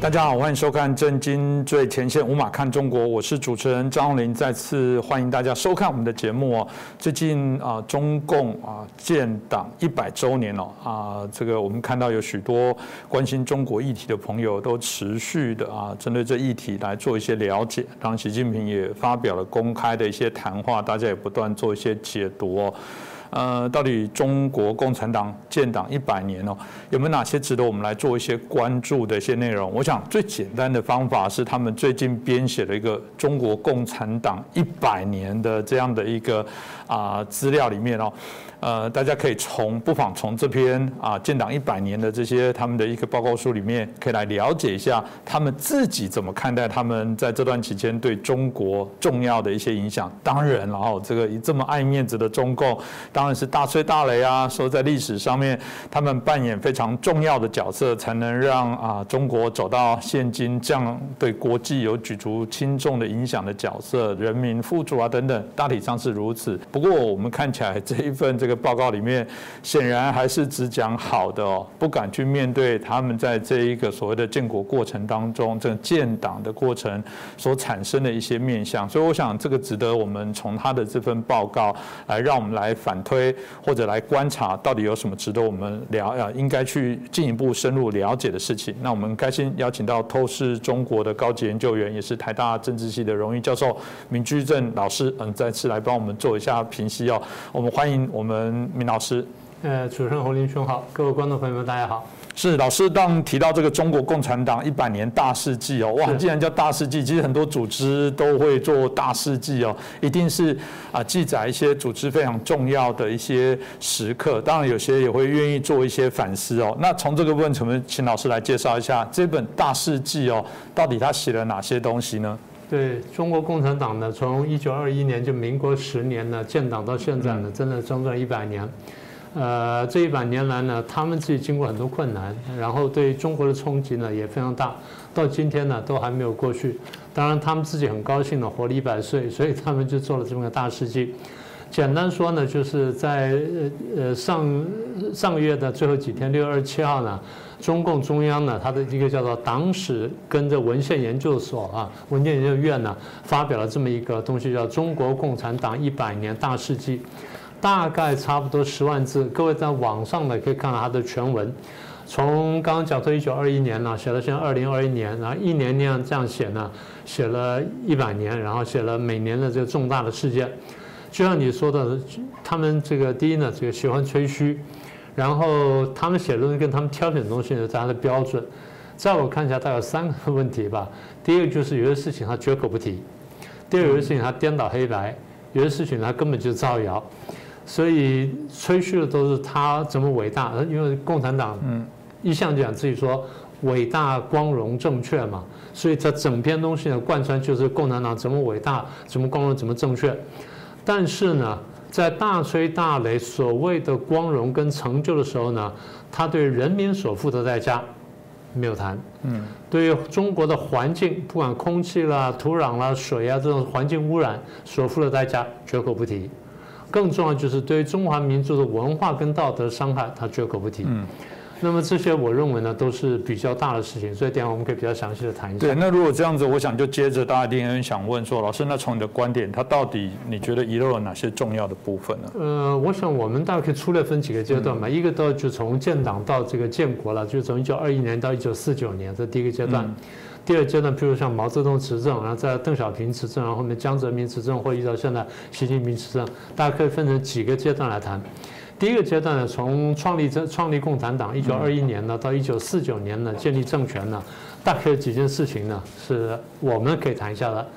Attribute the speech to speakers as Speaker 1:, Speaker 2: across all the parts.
Speaker 1: 大家好，欢迎收看《震惊最前线》，无马看中国，我是主持人张宏林，再次欢迎大家收看我们的节目哦。最近啊，中共啊建党一百周年哦啊，这个我们看到有许多关心中国议题的朋友都持续的啊，针对这议题来做一些了解。当然，习近平也发表了公开的一些谈话，大家也不断做一些解读哦。呃，到底中国共产党建党一百年哦，有没有哪些值得我们来做一些关注的一些内容？我想最简单的方法是他们最近编写了一个中国共产党一百年的这样的一个啊资料里面哦。呃，大家可以从不妨从这篇啊建党一百年的这些他们的一个报告书里面，可以来了解一下他们自己怎么看待他们在这段期间对中国重要的一些影响。当然，然后这个这么爱面子的中共，当然是大吹大擂啊，说在历史上面他们扮演非常重要的角色，才能让啊中国走到现今这样对国际有举足轻重的影响的角色，人民富足啊等等，大体上是如此。不过我们看起来这一份这个。报告里面显然还是只讲好的哦，不敢去面对他们在这一个所谓的建国过程当中，这个建党的过程所产生的一些面向。所以我想这个值得我们从他的这份报告来让我们来反推或者来观察，到底有什么值得我们聊啊，应该去进一步深入了解的事情。那我们开心邀请到透视中国的高级研究员，也是台大政治系的荣誉教授闵居正老师，嗯，再次来帮我们做一下评析哦。我们欢迎我们。明，老师，
Speaker 2: 呃，主持人侯林兄好，各位观众朋友们，大家好。
Speaker 1: 是老师当提到这个中国共产党一百年大事记哦，哇，既然叫大事记，其实很多组织都会做大事记哦，一定是啊记载一些组织非常重要的一些时刻。当然，有些也会愿意做一些反思哦。那从这个部分，我们请老师来介绍一下这本大事记哦，到底他写了哪些东西呢？
Speaker 2: 对中国共产党呢，从一九二一年就民国十年呢建党到现在呢，真的整整一百年。呃，这一百年来呢，他们自己经过很多困难，然后对中国的冲击呢也非常大，到今天呢都还没有过去。当然，他们自己很高兴的活了一百岁，所以他们就做了这么个大事记。简单说呢，就是在呃呃上上个月的最后几天，六月二十七号呢。中共中央呢，它的一个叫做党史跟着文献研究所啊，文件研究院呢，发表了这么一个东西，叫《中国共产党一百年大事记》，大概差不多十万字。各位在网上呢可以看到它的全文，从刚刚讲到一九二一年呢，写到现在二零二一年，然后一年那样这样写呢，写了一百年，然后写了每年的这个重大的事件。就像你说的，他们这个第一呢，这个喜欢吹嘘。然后他们写的东西跟他们挑选的东西呢，他的标准，在我看起来，大概有三个问题吧。第一个就是有些事情他绝口不提；第二有些事情他颠倒黑白；有些事情他根本就造谣。所以吹嘘的都是他怎么伟大，因为共产党一向讲自己说伟大、光荣、正确嘛，所以他整篇东西呢贯穿就是共产党怎么伟大、怎么光荣、怎么正确。但是呢。在大吹大擂所谓的光荣跟成就的时候呢，他对人民所付的代价没有谈。嗯，对于中国的环境，不管空气啦、土壤啦、水啊这种环境污染所付的代价，绝口不提。更重要就是对于中华民族的文化跟道德伤害，他绝口不提。嗯。那么这些我认为呢都是比较大的事情，所以等下我们可以比较详细的谈一下。
Speaker 1: 对，那如果这样子，我想就接着大家一定很想问说，老师，那从你的观点，它到底你觉得遗漏了哪些重要的部分呢？
Speaker 2: 呃，我想我们大概可以粗略分几个阶段嘛，一个到就从建党到这个建国了，就从一九二一年到一九四九年这第一个阶段。第二阶段，譬如像毛泽东执政，然后在邓小平执政，然后后面江泽民执政，或者到现在习近平执政，大家可以分成几个阶段来谈。第一个阶段呢，从创立这创立共产党一九二一年呢，到一九四九年呢建立政权呢，大概有几件事情呢，是我们可以谈一下的。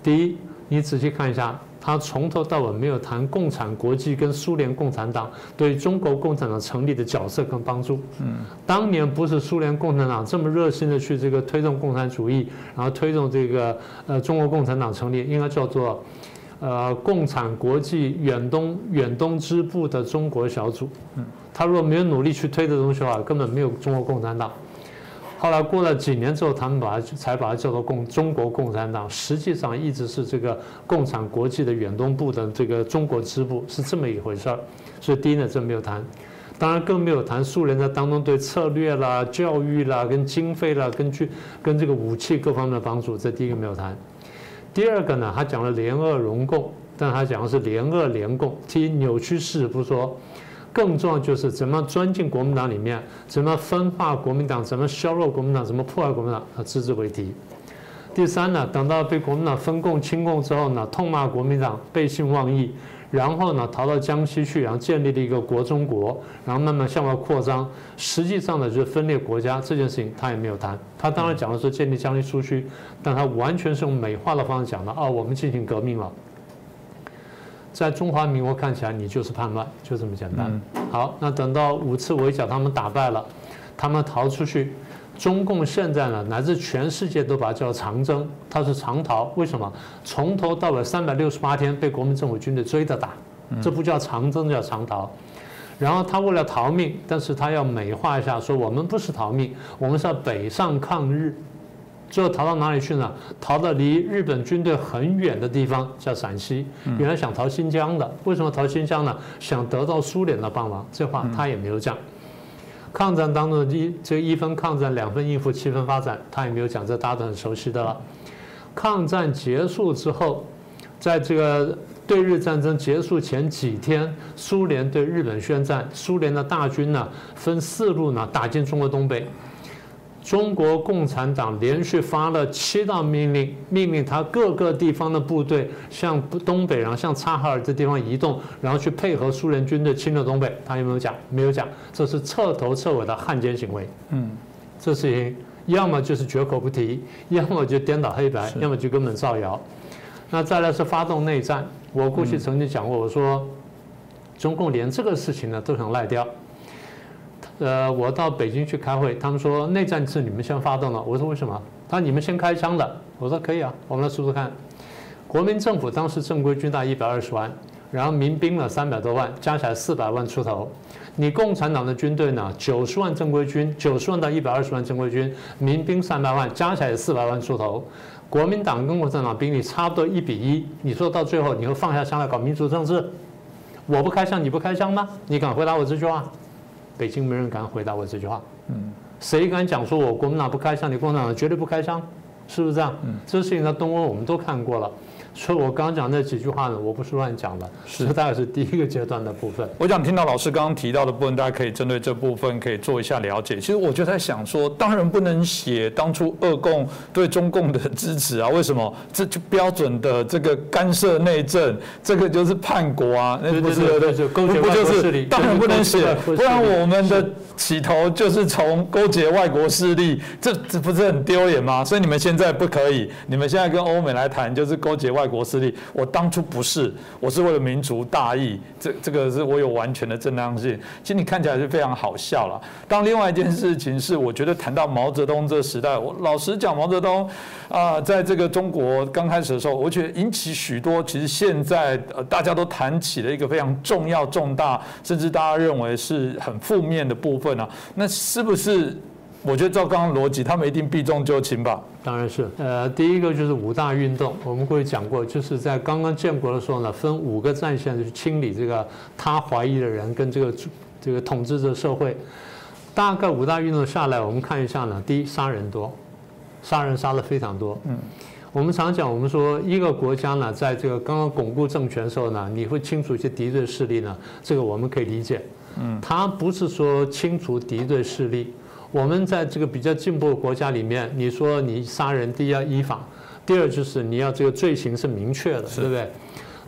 Speaker 2: 第一，你仔细看一下，他从头到尾没有谈共产国际跟苏联共产党对中国共产党成立的角色跟帮助。嗯，当年不是苏联共产党这么热心的去这个推动共产主义，然后推动这个呃中国共产党成立，应该叫做。呃，共产国际远东远东支部的中国小组，嗯，他如果没有努力去推这东西的话，根本没有中国共产党。后来过了几年之后，他们把它才把它叫做共中国共产党，实际上一直是这个共产国际的远东部的这个中国支部，是这么一回事儿。所以第一呢，这没有谈。当然更没有谈苏联在当中对策略啦、教育啦、跟经费啦、根据、跟这个武器各方面的帮助，这第一个没有谈。第二个呢，他讲了联俄融共，但他讲的是联俄联共，提扭曲事实不说。更重要就是怎么钻进国民党里面，怎么分化国民党，怎么削弱国民党，怎么破坏国民党，他只字为提。第三呢，等到被国民党分共清共之后呢，痛骂国民党背信忘义，然后呢逃到江西去，然后建立了一个国中国，然后慢慢向外扩张。实际上呢就是分裂国家这件事情他也没有谈。他当然讲的是建立江西苏区，但他完全是用美化的方式讲的哦，我们进行革命了。在中华民国看起来，你就是叛乱，就这么简单。好，那等到五次围剿他们打败了，他们逃出去，中共现在呢，乃至全世界都把它叫长征，它是长逃。为什么？从头到尾三百六十八天被国民政府军队追着打，这不叫长征，叫长逃。然后他为了逃命，但是他要美化一下，说我们不是逃命，我们是要北上抗日。最后逃到哪里去呢？逃到离日本军队很远的地方，叫陕西。原来想逃新疆的，为什么逃新疆呢？想得到苏联的帮忙。这话他也没有讲。抗战当中的一这一分抗战，两分应付，七分发展，他也没有讲。这大家都很熟悉的了。抗战结束之后，在这个对日战争结束前几天，苏联对日本宣战，苏联的大军呢分四路呢打进中国东北。中国共产党连续发了七道命令，命令他各个地方的部队向东北，然后向察哈尔这地方移动，然后去配合苏联军队侵略东北。他有没有讲？没有讲。这是彻头彻尾的汉奸行为。嗯，这事情要么就是绝口不提，要么就颠倒黑白，要么就根本造谣。那再来是发动内战。我过去曾经讲过，我说中共连这个事情呢都想赖掉。呃，我到北京去开会，他们说内战是你们先发动的。我说为什么？他说你们先开枪的。我说可以啊，我们来数数看。国民政府当时正规军大一百二十万，然后民兵呢三百多万，加起来四百万出头。你共产党的军队呢九十万正规军，九十万到一百二十万正规军，民兵三百万，加起来四百万出头。国民党跟共产党兵力差不多一比一。你说到最后你会放下枪来搞民主政治？我不开枪，你不开枪吗？你敢回答我这句话？北京没人敢回答我这句话，嗯，谁敢讲说我国民党不开枪，你共产党绝对不开枪，是不是这样？嗯，这事情在东欧我们都看过了。所以我刚刚讲那几句话呢，我不是乱讲的，是大概是第一个阶段的部分。
Speaker 1: 我想听到老师刚刚提到的部分，大家可以针对这部分可以做一下了解。其实我就在想说，当然不能写当初俄共对中共的支持啊，为什么？这就标准的这个干涉内政，这个就是叛国啊，
Speaker 2: 那不是不
Speaker 1: 就是当然不能写，不然我们的起头就是从勾结外国势力，这这不是很丢脸吗？所以你们现在不可以，你们现在跟欧美来谈，就是勾结外。外国势力，我当初不是，我是为了民族大义，这这个是我有完全的正当性。其实你看起来是非常好笑了。当另外一件事情是，我觉得谈到毛泽东这个时代，我老实讲，毛泽东啊，在这个中国刚开始的时候，我觉得引起许多其实现在呃大家都谈起了一个非常重要、重大，甚至大家认为是很负面的部分啊。那是不是？我觉得照刚刚逻辑，他们一定避重就轻吧？
Speaker 2: 当然是。呃，第一个就是五大运动，我们过去讲过，就是在刚刚建国的时候呢，分五个战线去清理这个他怀疑的人跟这个这个统治者社会。大概五大运动下来，我们看一下呢，第一，杀人多，杀人杀的非常多。嗯。我们常讲，我们说一个国家呢，在这个刚刚巩固政权的时候呢，你会清除一些敌对势力呢，这个我们可以理解。嗯。他不是说清除敌对势力。我们在这个比较进步的国家里面，你说你杀人，第一要依法，第二就是你要这个罪行是明确的，对不对？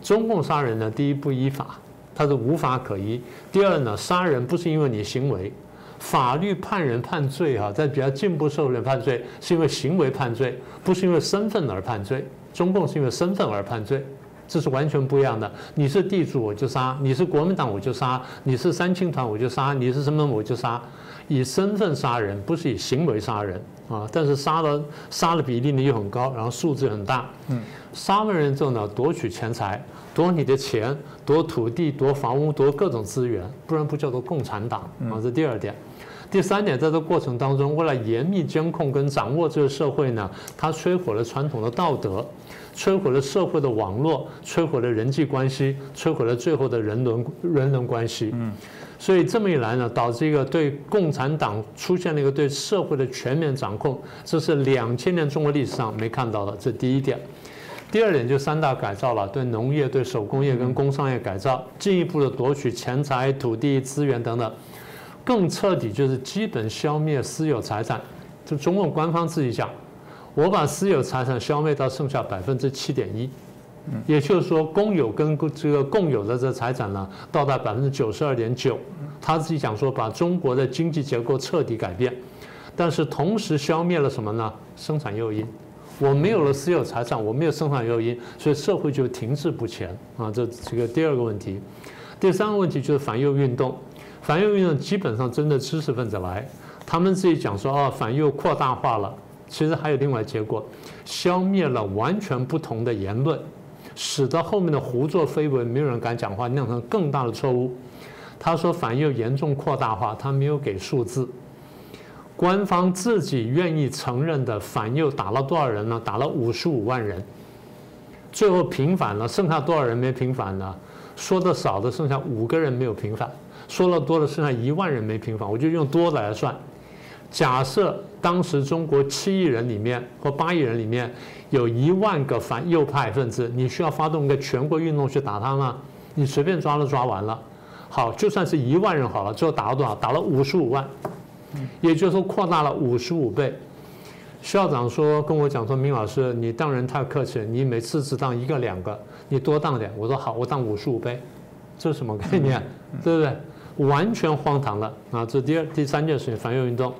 Speaker 2: 中共杀人呢，第一不依法，它是无法可依；第二呢，杀人不是因为你行为，法律判人判罪哈，在比较进步社会判罪是因为行为判罪，不是因为身份而判罪。中共是因为身份而判罪，这是完全不一样的。你是地主我就杀，你是国民党我就杀，你是三青团我就杀，你是什么我就杀。以身份杀人，不是以行为杀人啊！但是杀了杀的比例呢又很高，然后数字很大。嗯，杀了人之后呢，夺取钱财，夺你的钱，夺土地，夺房屋，夺各种资源，不然不叫做共产党啊！这第二点。第三点，在这过程当中，为了严密监控跟掌握这个社会呢，它摧毁了传统的道德，摧毁了社会的网络，摧毁了人际关系，摧毁了最后的人伦人伦关系。嗯，所以这么一来呢，导致一个对共产党出现了一个对社会的全面掌控，这是两千年中国历史上没看到的。这第一点。第二点就三大改造了，对农业、对手工业跟工商业改造，进一步的夺取钱财、土地资源等等。更彻底就是基本消灭私有财产，就中共官方自己讲，我把私有财产消灭到剩下百分之七点一，也就是说公有跟这个共有的这财产呢，到达百分之九十二点九。他自己讲说，把中国的经济结构彻底改变，但是同时消灭了什么呢？生产诱因，我没有了私有财产，我没有生产诱因，所以社会就停滞不前啊。这这个第二个问题，第三个问题就是反右运动。反右运动基本上针对知识分子来，他们自己讲说啊，反右扩大化了，其实还有另外结果，消灭了完全不同的言论，使得后面的胡作非为，没有人敢讲话，酿成更大的错误。他说反右严重扩大化，他没有给数字，官方自己愿意承认的反右打了多少人呢？打了五十五万人，最后平反了，剩下多少人没平反呢？说的少的剩下五个人没有平反。说了多的剩下一万人没平反，我就用多的来算。假设当时中国七亿人里面或八亿人里面有一万个反右派分子，你需要发动一个全国运动去打他吗？你随便抓都抓完了。好，就算是一万人好了，最后打了多少？打了五十五万，也就是说扩大了五十五倍。校长说跟我讲说，明老师你当人太客气了，你每次只当一个两个，你多当点。我说好，我当五十五倍，这是什么概念？对不对？完全荒唐了啊！这第二、第三件事情反右运动，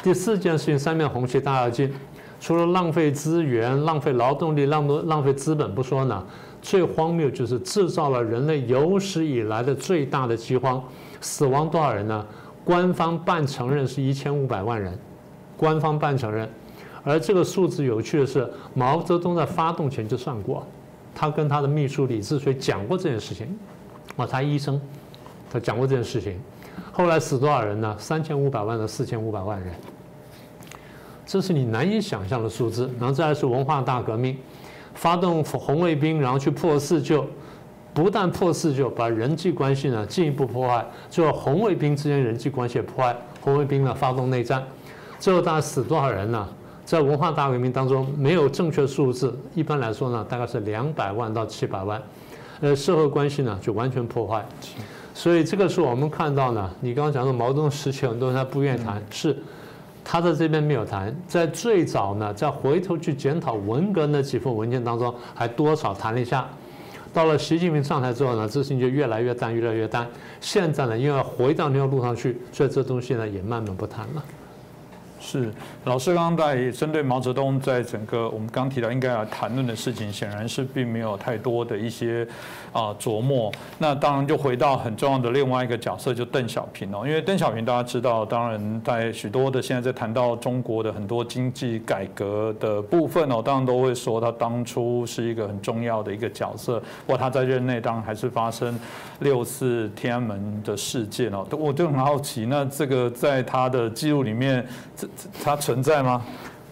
Speaker 2: 第四件事情三面红旗大跃进，除了浪费资源、浪费劳动力、浪多浪费资本不说呢，最荒谬就是制造了人类有史以来的最大的饥荒，死亡多少人呢？官方半承认是一千五百万人，官方半承认，而这个数字有趣的是，毛泽东在发动前就算过，他跟他的秘书李志水讲过这件事情，哦，他医生。他讲过这件事情，后来死多少人呢？三千五百万到四千五百万人，这是你难以想象的数字。然后再来是文化大革命，发动红卫兵，然后去破四旧，不但破四旧，把人际关系呢进一步破坏，最后红卫兵之间人际关系也破坏，红卫兵呢发动内战，最后大概死多少人呢？在文化大革命当中没有正确数字，一般来说呢大概是两百万到七百万，呃，社会关系呢就完全破坏。所以这个是我们看到呢，你刚刚讲的毛泽东时期很多人他不愿意谈，是他在这边没有谈，在最早呢，在回头去检讨文革那几份文件当中，还多少谈了一下。到了习近平上台之后呢，自信就越来越淡，越来越淡。现在呢，因为回到那条路上去，所以这东西呢也慢慢不谈了。
Speaker 1: 是老师刚刚在针对毛泽东在整个我们刚提到应该要谈论的事情，显然是并没有太多的一些啊琢磨。那当然就回到很重要的另外一个角色，就邓小平哦。因为邓小平大家知道，当然在许多的现在在谈到中国的很多经济改革的部分哦，当然都会说他当初是一个很重要的一个角色。或他在任内当然还是发生六四天安门的事件哦。我就很好奇，那这个在他的记录里面。它存在吗？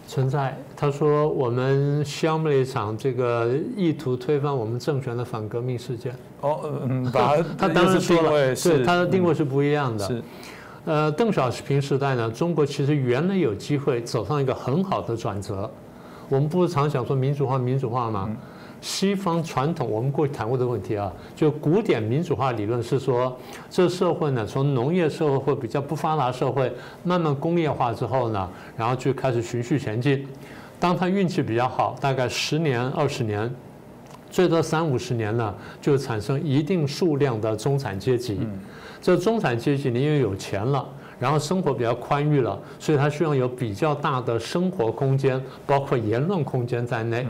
Speaker 2: 存在。他说我们消灭了一场这个意图推翻我们政权的反革命事件。哦，
Speaker 1: 嗯，把
Speaker 2: 他当时说了，
Speaker 1: 对
Speaker 2: 他的定位是不一样的。是，呃，邓小平时代呢，中国其实原来有机会走上一个很好的转折。我们不是常想说民主化，民主化吗？西方传统，我们过去谈过的问题啊，就古典民主化理论是说，这社会呢，从农业社会或比较不发达社会，慢慢工业化之后呢，然后就开始循序前进。当他运气比较好，大概十年、二十年，最多三五十年呢，就产生一定数量的中产阶级。这中产阶级呢，因为有钱了，然后生活比较宽裕了，所以他需要有比较大的生活空间，包括言论空间在内。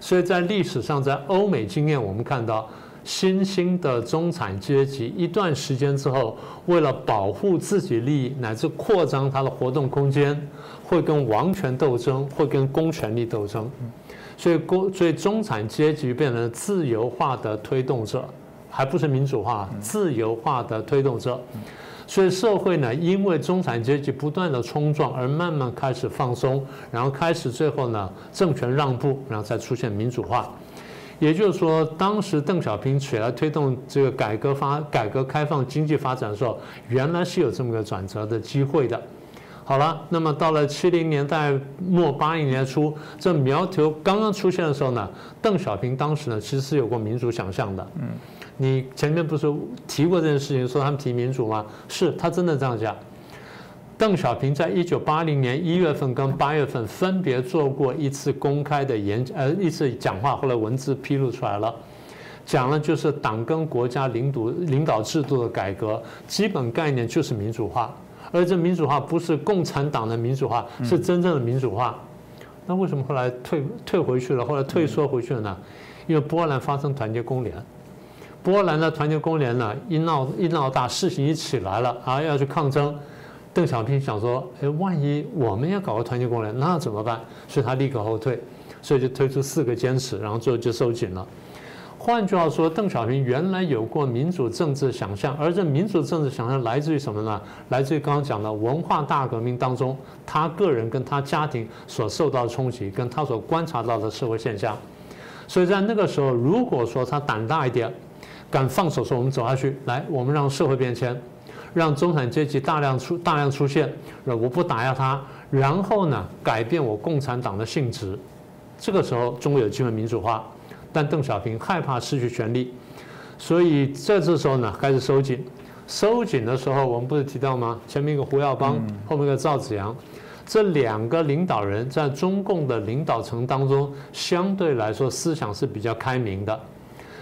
Speaker 2: 所以在历史上，在欧美经验，我们看到新兴的中产阶级一段时间之后，为了保护自己利益乃至扩张他的活动空间，会跟王权斗争，会跟公权力斗争。所以公，所以中产阶级变成自由化的推动者，还不是民主化，自由化的推动者。所以社会呢，因为中产阶级不断的冲撞而慢慢开始放松，然后开始最后呢，政权让步，然后再出现民主化。也就是说，当时邓小平起来推动这个改革发、改革开放经济发展的时候，原来是有这么个转折的机会的。好了，那么到了七零年代末八零年初，这苗头刚刚出现的时候呢，邓小平当时呢其实是有过民主想象的。嗯，你前面不是提过这件事情，说他们提民主吗？是他真的这样讲。邓小平在一九八零年一月份跟八月份分别做过一次公开的演呃一次讲话，后来文字披露出来了，讲了就是党跟国家领导领导制度的改革，基本概念就是民主化。而这民主化不是共产党的民主化，是真正的民主化。那为什么后来退退回去了？后来退缩回去了呢？因为波兰发生团结公联，波兰的团结工联呢一闹一闹大，事情一起来了啊，要去抗争。邓小平想说：哎，万一我们要搞个团结工联，那怎么办？所以他立刻后退，所以就推出四个坚持，然后最后就收紧了。换句话说，邓小平原来有过民主政治想象，而这民主政治想象来自于什么呢？来自于刚刚讲的文化大革命当中，他个人跟他家庭所受到的冲击，跟他所观察到的社会现象。所以在那个时候，如果说他胆大一点，敢放手说我们走下去，来，我们让社会变迁，让中产阶级大量出大量出现，我不打压他，然后呢，改变我共产党的性质，这个时候中国有机会民主化。但邓小平害怕失去权力，所以在这时候呢，开始收紧。收紧的时候，我们不是提到吗？前面一个胡耀邦，后面一个赵紫阳，这两个领导人在中共的领导层当中，相对来说思想是比较开明的。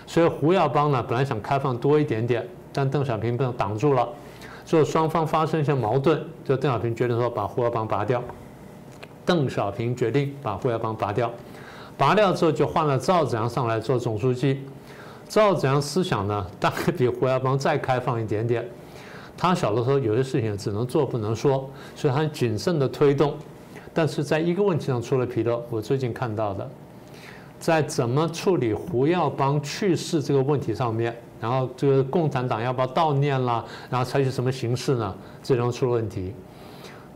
Speaker 2: 所以胡耀邦呢，本来想开放多一点点，但邓小平被挡住了。所以双方发生一些矛盾，就邓小平决定说把胡耀邦拔掉。邓小平决定把胡耀邦拔掉。拔掉之后，就换了赵子阳上来做总书记。赵子阳思想呢，大概比胡耀邦再开放一点点。他小的时候有些事情只能做不能说，所以他谨慎的推动。但是在一个问题上出了纰漏，我最近看到的，在怎么处理胡耀邦去世这个问题上面，然后这个共产党要不要悼念啦，然后采取什么形式呢？这中出了问题。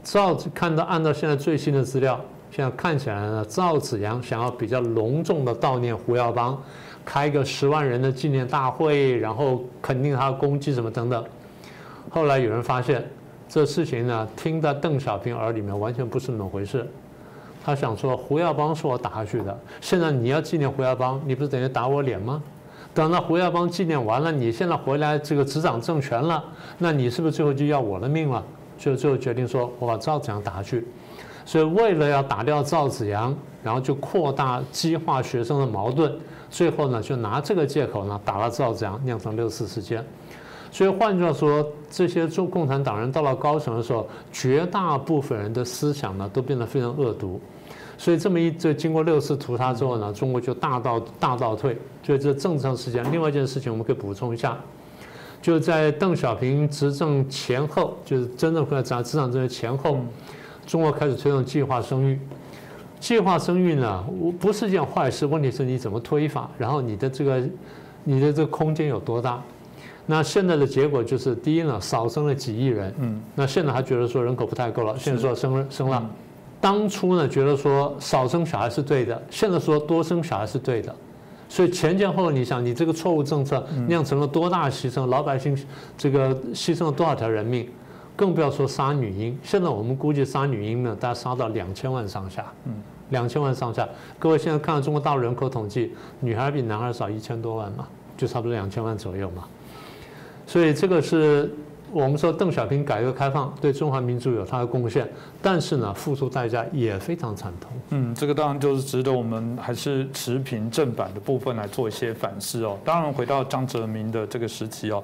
Speaker 2: 赵看到按照现在最新的资料。现在看起来呢，赵子阳想要比较隆重的悼念胡耀邦，开个十万人的纪念大会，然后肯定他的功绩什么等等。后来有人发现，这事情呢，听在邓小平耳里面完全不是那么回事。他想说，胡耀邦是我打下去的，现在你要纪念胡耀邦，你不是等于打我脸吗？等到胡耀邦纪念完了，你现在回来这个执掌政权了，那你是不是最后就要我的命了？就最后决定说，我把赵子阳打下去。所以为了要打掉赵子阳，然后就扩大激化学生的矛盾，最后呢就拿这个借口呢打了赵子阳，酿成六四事件。所以换句话说，这些中共产党人到了高层的时候，绝大部分人的思想呢都变得非常恶毒。所以这么一这经过六次屠杀之后呢，中国就大倒大倒退。所以这政治上事件，另外一件事情我们可以补充一下，就在邓小平执政前后，就是真正回来执掌这些前后。中国开始推动计划生育，计划生育呢，不是件坏事。问题是你怎么推法，然后你的这个，你的这个空间有多大？那现在的结果就是，第一呢，少生了几亿人。嗯。那现在还觉得说人口不太够了，现在说生生了。当初呢，觉得说少生小孩是对的，现在说多生小孩是对的。所以前前后后，你想，你这个错误政策酿成了多大牺牲？老百姓这个牺牲了多少条人命？更不要说杀女婴，现在我们估计杀女婴呢，大概杀到两千万上下。嗯，两千万上下。各位现在看到中国大陆人口统计，女孩比男孩少一千多万嘛，就差不多两千万左右嘛。所以这个是我们说邓小平改革开放对中华民族有他的贡献，但是呢，付出代价也非常惨痛。
Speaker 1: 嗯，这个当然就是值得我们还是持平正版的部分来做一些反思哦。当然回到江泽民的这个时期哦。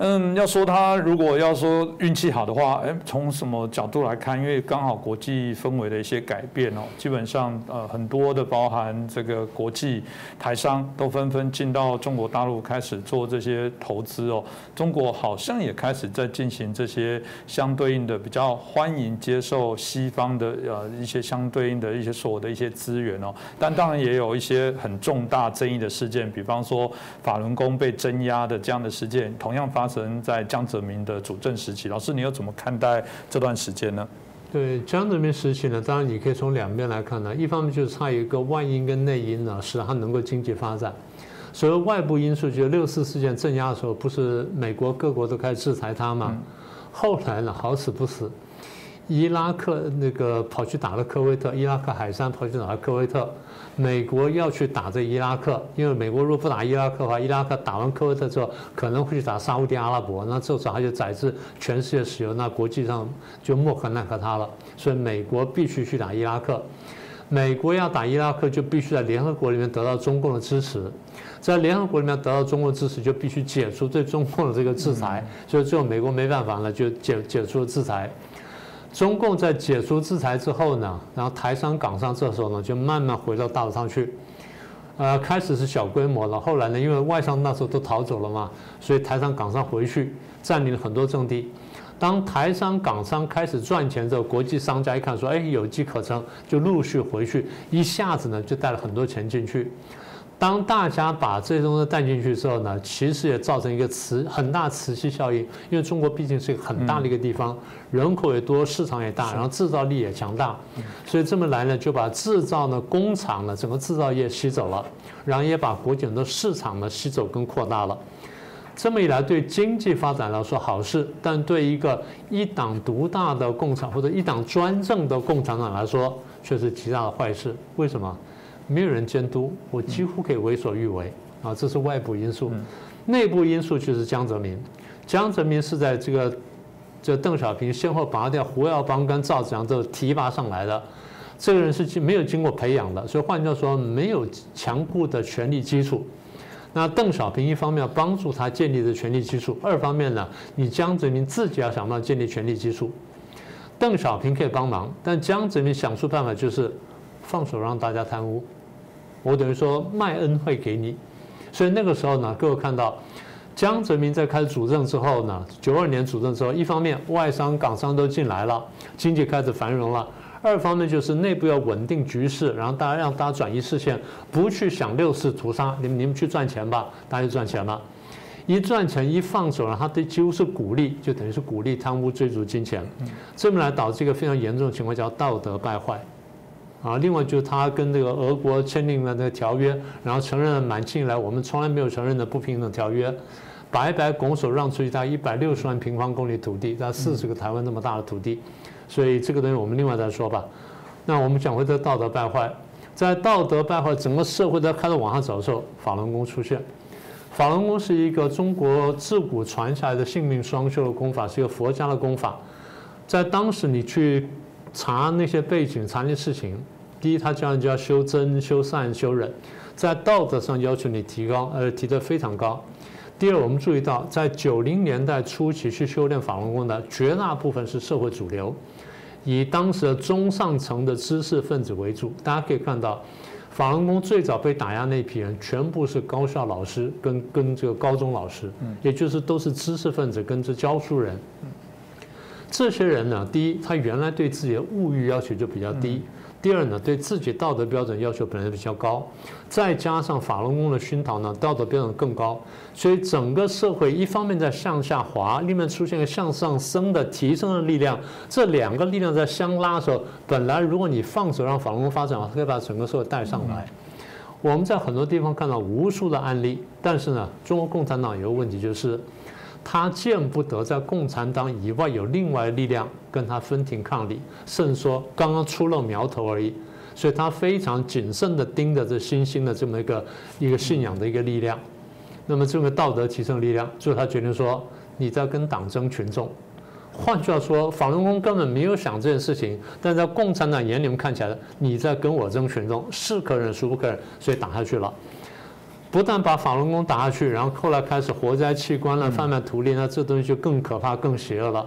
Speaker 1: 嗯，要说他如果要说运气好的话，哎，从什么角度来看？因为刚好国际氛围的一些改变哦，基本上呃很多的包含这个国际台商都纷纷进到中国大陆开始做这些投资哦。中国好像也开始在进行这些相对应的比较欢迎接受西方的呃一些相对应的一些所有的一些资源哦。但当然也有一些很重大争议的事件，比方说法轮功被镇压的这样的事件，同样发。在江泽民的主政时期。老师，你又怎么看待这段时间呢？
Speaker 2: 对江泽民时期呢，当然你可以从两边来看呢。一方面就是它有一个外因跟内因呢，使他能够经济发展。所谓外部因素，就是六四事件镇压的时候，不是美国各国都开始制裁他吗？后来呢，好死不死，伊拉克那个跑去打了科威特，伊拉克海山跑去打了科威特。美国要去打这伊拉克，因为美国如果不打伊拉克的话，伊拉克打完科威特之后，可能会去打沙地阿拉伯，那这时候他就宰制全世界石油，那国际上就莫可奈何他了。所以美国必须去打伊拉克。美国要打伊拉克，就必须在联合国里面得到中共的支持，在联合国里面得到中共支持，就必须解除对中共的这个制裁。所以最后美国没办法了，就解解除了制裁。中共在解除制裁之后呢，然后台商港商这时候呢就慢慢回到大陆上去，呃，开始是小规模了，后来呢，因为外商那时候都逃走了嘛，所以台商港商回去占领了很多阵地。当台商港商开始赚钱之后，国际商家一看说，哎，有机可乘，就陆续回去，一下子呢就带了很多钱进去。当大家把这些东西带进去之后呢，其实也造成一个磁很大磁吸效应，因为中国毕竟是一个很大的一个地方，人口也多，市场也大，然后制造力也强大，所以这么来呢，就把制造呢工厂呢整个制造业吸走了，然后也把国际的市场呢吸走跟扩大了。这么一来，对经济发展来说好事，但对一个一党独大的共产或者一党专政的共产党来说，却是极大的坏事。为什么？没有人监督，我几乎可以为所欲为啊！这是外部因素，内部因素就是江泽民。江泽民是在这个这邓小平先后拔掉胡耀邦跟赵子阳之后提拔上来的，这个人是经没有经过培养的，所以换句话说，没有强固的权力基础。那邓小平一方面要帮助他建立的权力基础，二方面呢，你江泽民自己要想办法建立权力基础。邓小平可以帮忙，但江泽民想出办法就是放手让大家贪污。我等于说卖恩惠给你，所以那个时候呢，各位看到江泽民在开始主政之后呢，九二年主政之后，一方面外商港商都进来了，经济开始繁荣了；二方面就是内部要稳定局势，然后大家让大家转移视线，不去想六四屠杀，你们你们去赚钱吧，大家就赚钱了。一赚钱一放手了，他对几乎是鼓励，就等于是鼓励贪污追逐金钱，这么来导致一个非常严重的情况，叫道德败坏。啊，另外就是他跟这个俄国签订了那个条约，然后承认了满清以来我们从来没有承认的不平等条约，白白拱手让出去大一百六十万平方公里土地，大四十个台湾那么大的土地，所以这个东西我们另外再说吧。那我们讲回这道德败坏，在道德败坏整个社会在开始往上走的时候，法轮功出现。法轮功是一个中国自古传下来的性命双修的功法，是一个佛家的功法，在当时你去。查那些背景，查那些事情。第一，他教人就要修真、修善、修忍，在道德上要求你提高，呃，提得非常高。第二，我们注意到，在九零年代初期去修炼法轮功的绝大部分是社会主流，以当时的中上层的知识分子为主。大家可以看到，法轮功最早被打压那批人，全部是高校老师跟跟这个高中老师，也就是都是知识分子跟这教书人。这些人呢，第一，他原来对自己的物欲要求就比较低；第二呢，对自己道德标准要求本来就比较高，再加上法轮功的熏陶呢，道德标准更高，所以整个社会一方面在向下滑，另一面出现个向上升的提升的力量。这两个力量在相拉的时候，本来如果你放手让法轮功发展，可以把整个社会带上来。我们在很多地方看到无数的案例，但是呢，中国共产党有个问题就是。他见不得在共产党以外有另外力量跟他分庭抗礼，甚至说刚刚出了苗头而已，所以他非常谨慎地盯着这新兴的这么一个一个信仰的一个力量，那么这个道德提升力量，最后他决定说你在跟党争群众。换句话说，法轮功根本没有想这件事情，但在共产党眼里面看起来，你在跟我争群众，是可忍孰不可忍，所以打下去了。不但把法轮功打下去，然后后来开始活摘器官了、贩卖图利，那这东西就更可怕、更邪恶了。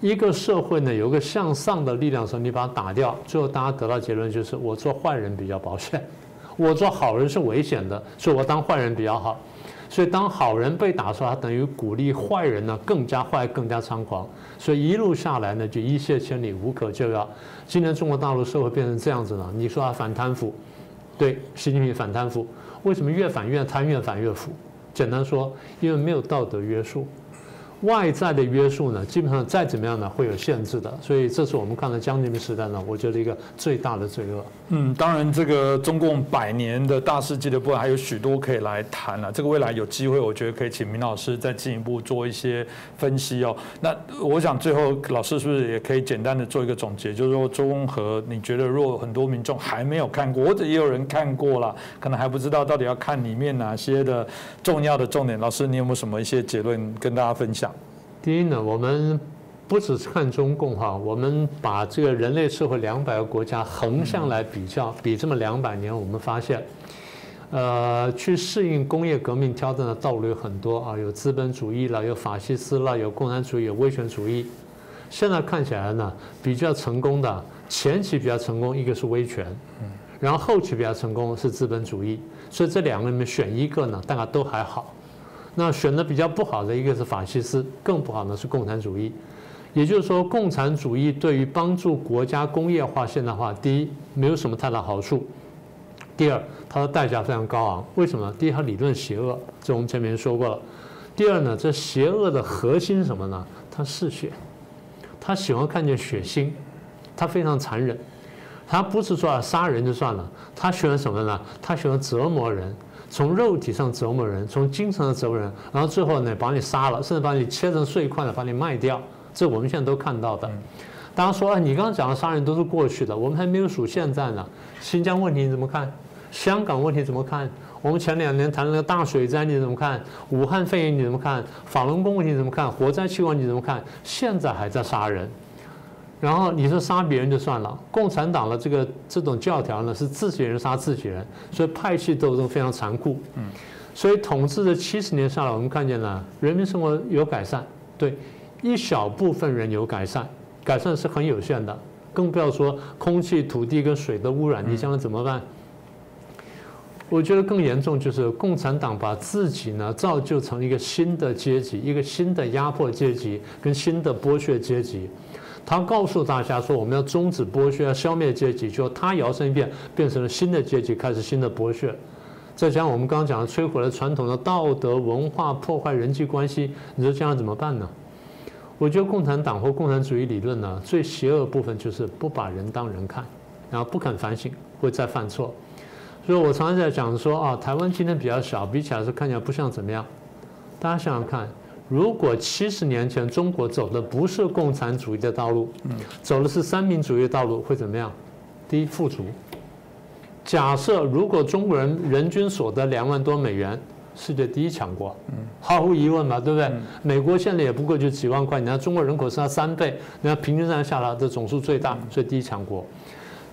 Speaker 2: 一个社会呢，有个向上的力量的时候，你把它打掉，最后大家得到结论就是：我做坏人比较保险，我做好人是危险的，所以我当坏人比较好。所以当好人被打出来，等于鼓励坏人呢更加坏、更加猖狂。所以一路下来呢，就一泻千里、无可救药。今天中国大陆社会变成这样子了，你说他反贪腐，对，习近平反贪腐。为什么越反越贪越反越腐？简单说，因为没有道德约束。外在的约束呢，基本上再怎么样呢，会有限制的，所以这是我们看到江泽民时代呢，我觉得一个最大的罪恶。
Speaker 1: 嗯，当然这个中共百年的大事记的部分还有许多可以来谈了。这个未来有机会，我觉得可以请明老师再进一步做一些分析哦。那我想最后老师是不是也可以简单的做一个总结，就是说周公和，你觉得如果很多民众还没有看过，或者也有人看过了，可能还不知道到底要看里面哪些的重要的重点，老师你有没有什么一些结论跟大家分享？
Speaker 2: 第一呢，我们不只是看中共哈，我们把这个人类社会两百个国家横向来比较，比这么两百年，我们发现，呃，去适应工业革命挑战的道路有很多啊，有资本主义了，有法西斯了，有共产主义，有威权主义。现在看起来呢，比较成功的前期比较成功，一个是威权，然后后期比较成功是资本主义，所以这两个里面选一个呢，大家都还好。那选的比较不好的一个是法西斯，更不好的是共产主义。也就是说，共产主义对于帮助国家工业化现代化，第一没有什么太大好处；第二，它的代价非常高昂。为什么？第一，它理论邪恶，这我们前面说过了；第二呢，这邪恶的核心是什么呢？它嗜血，他喜欢看见血腥，他非常残忍。他不是说杀人就算了，他喜欢什么呢？他喜欢折磨人。从肉体上折磨人，从精神上折磨人，然后最后呢，把你杀了，甚至把你切成碎块了，把你卖掉。这我们现在都看到的。大家说，哎，你刚刚讲的杀人都是过去的，我们还没有数现在呢。新疆问题你怎么看？香港问题怎么看？我们前两年谈那个大水灾你怎么看？武汉肺炎你怎么看？法轮功问题怎么看？火灾气候你怎么看？现在还在杀人。然后你说杀别人就算了，共产党的这个这种教条呢是自己人杀自己人，所以派系斗争非常残酷。嗯，所以统治的七十年下来，我们看见了人民生活有改善，对一小部分人有改善，改善是很有限的，更不要说空气、土地跟水的污染，你将来怎么办？我觉得更严重就是共产党把自己呢造就成一个新的阶级，一个新的压迫阶级跟新的剥削阶级。他告诉大家说，我们要终止剥削，要消灭阶级。就他摇身一变，变成了新的阶级，开始新的剥削。再加上我们刚刚讲的，摧毁了传统的道德文化，破坏人际关系。你说这样怎么办呢？我觉得共产党或共产主义理论呢，最邪恶部分就是不把人当人看，然后不肯反省，会再犯错。所以我常常在讲说啊，台湾今天比较小，比起来是看起来不像怎么样。大家想想看。如果七十年前中国走的不是共产主义的道路，走的是三民主义的道路，会怎么样？第一，富足。假设如果中国人人均所得两万多美元，世界第一强国，毫无疑问嘛，对不对？美国现在也不过就几万块，你看中国人口是它三倍，你看平均上下来的总数最大，所以第一强国。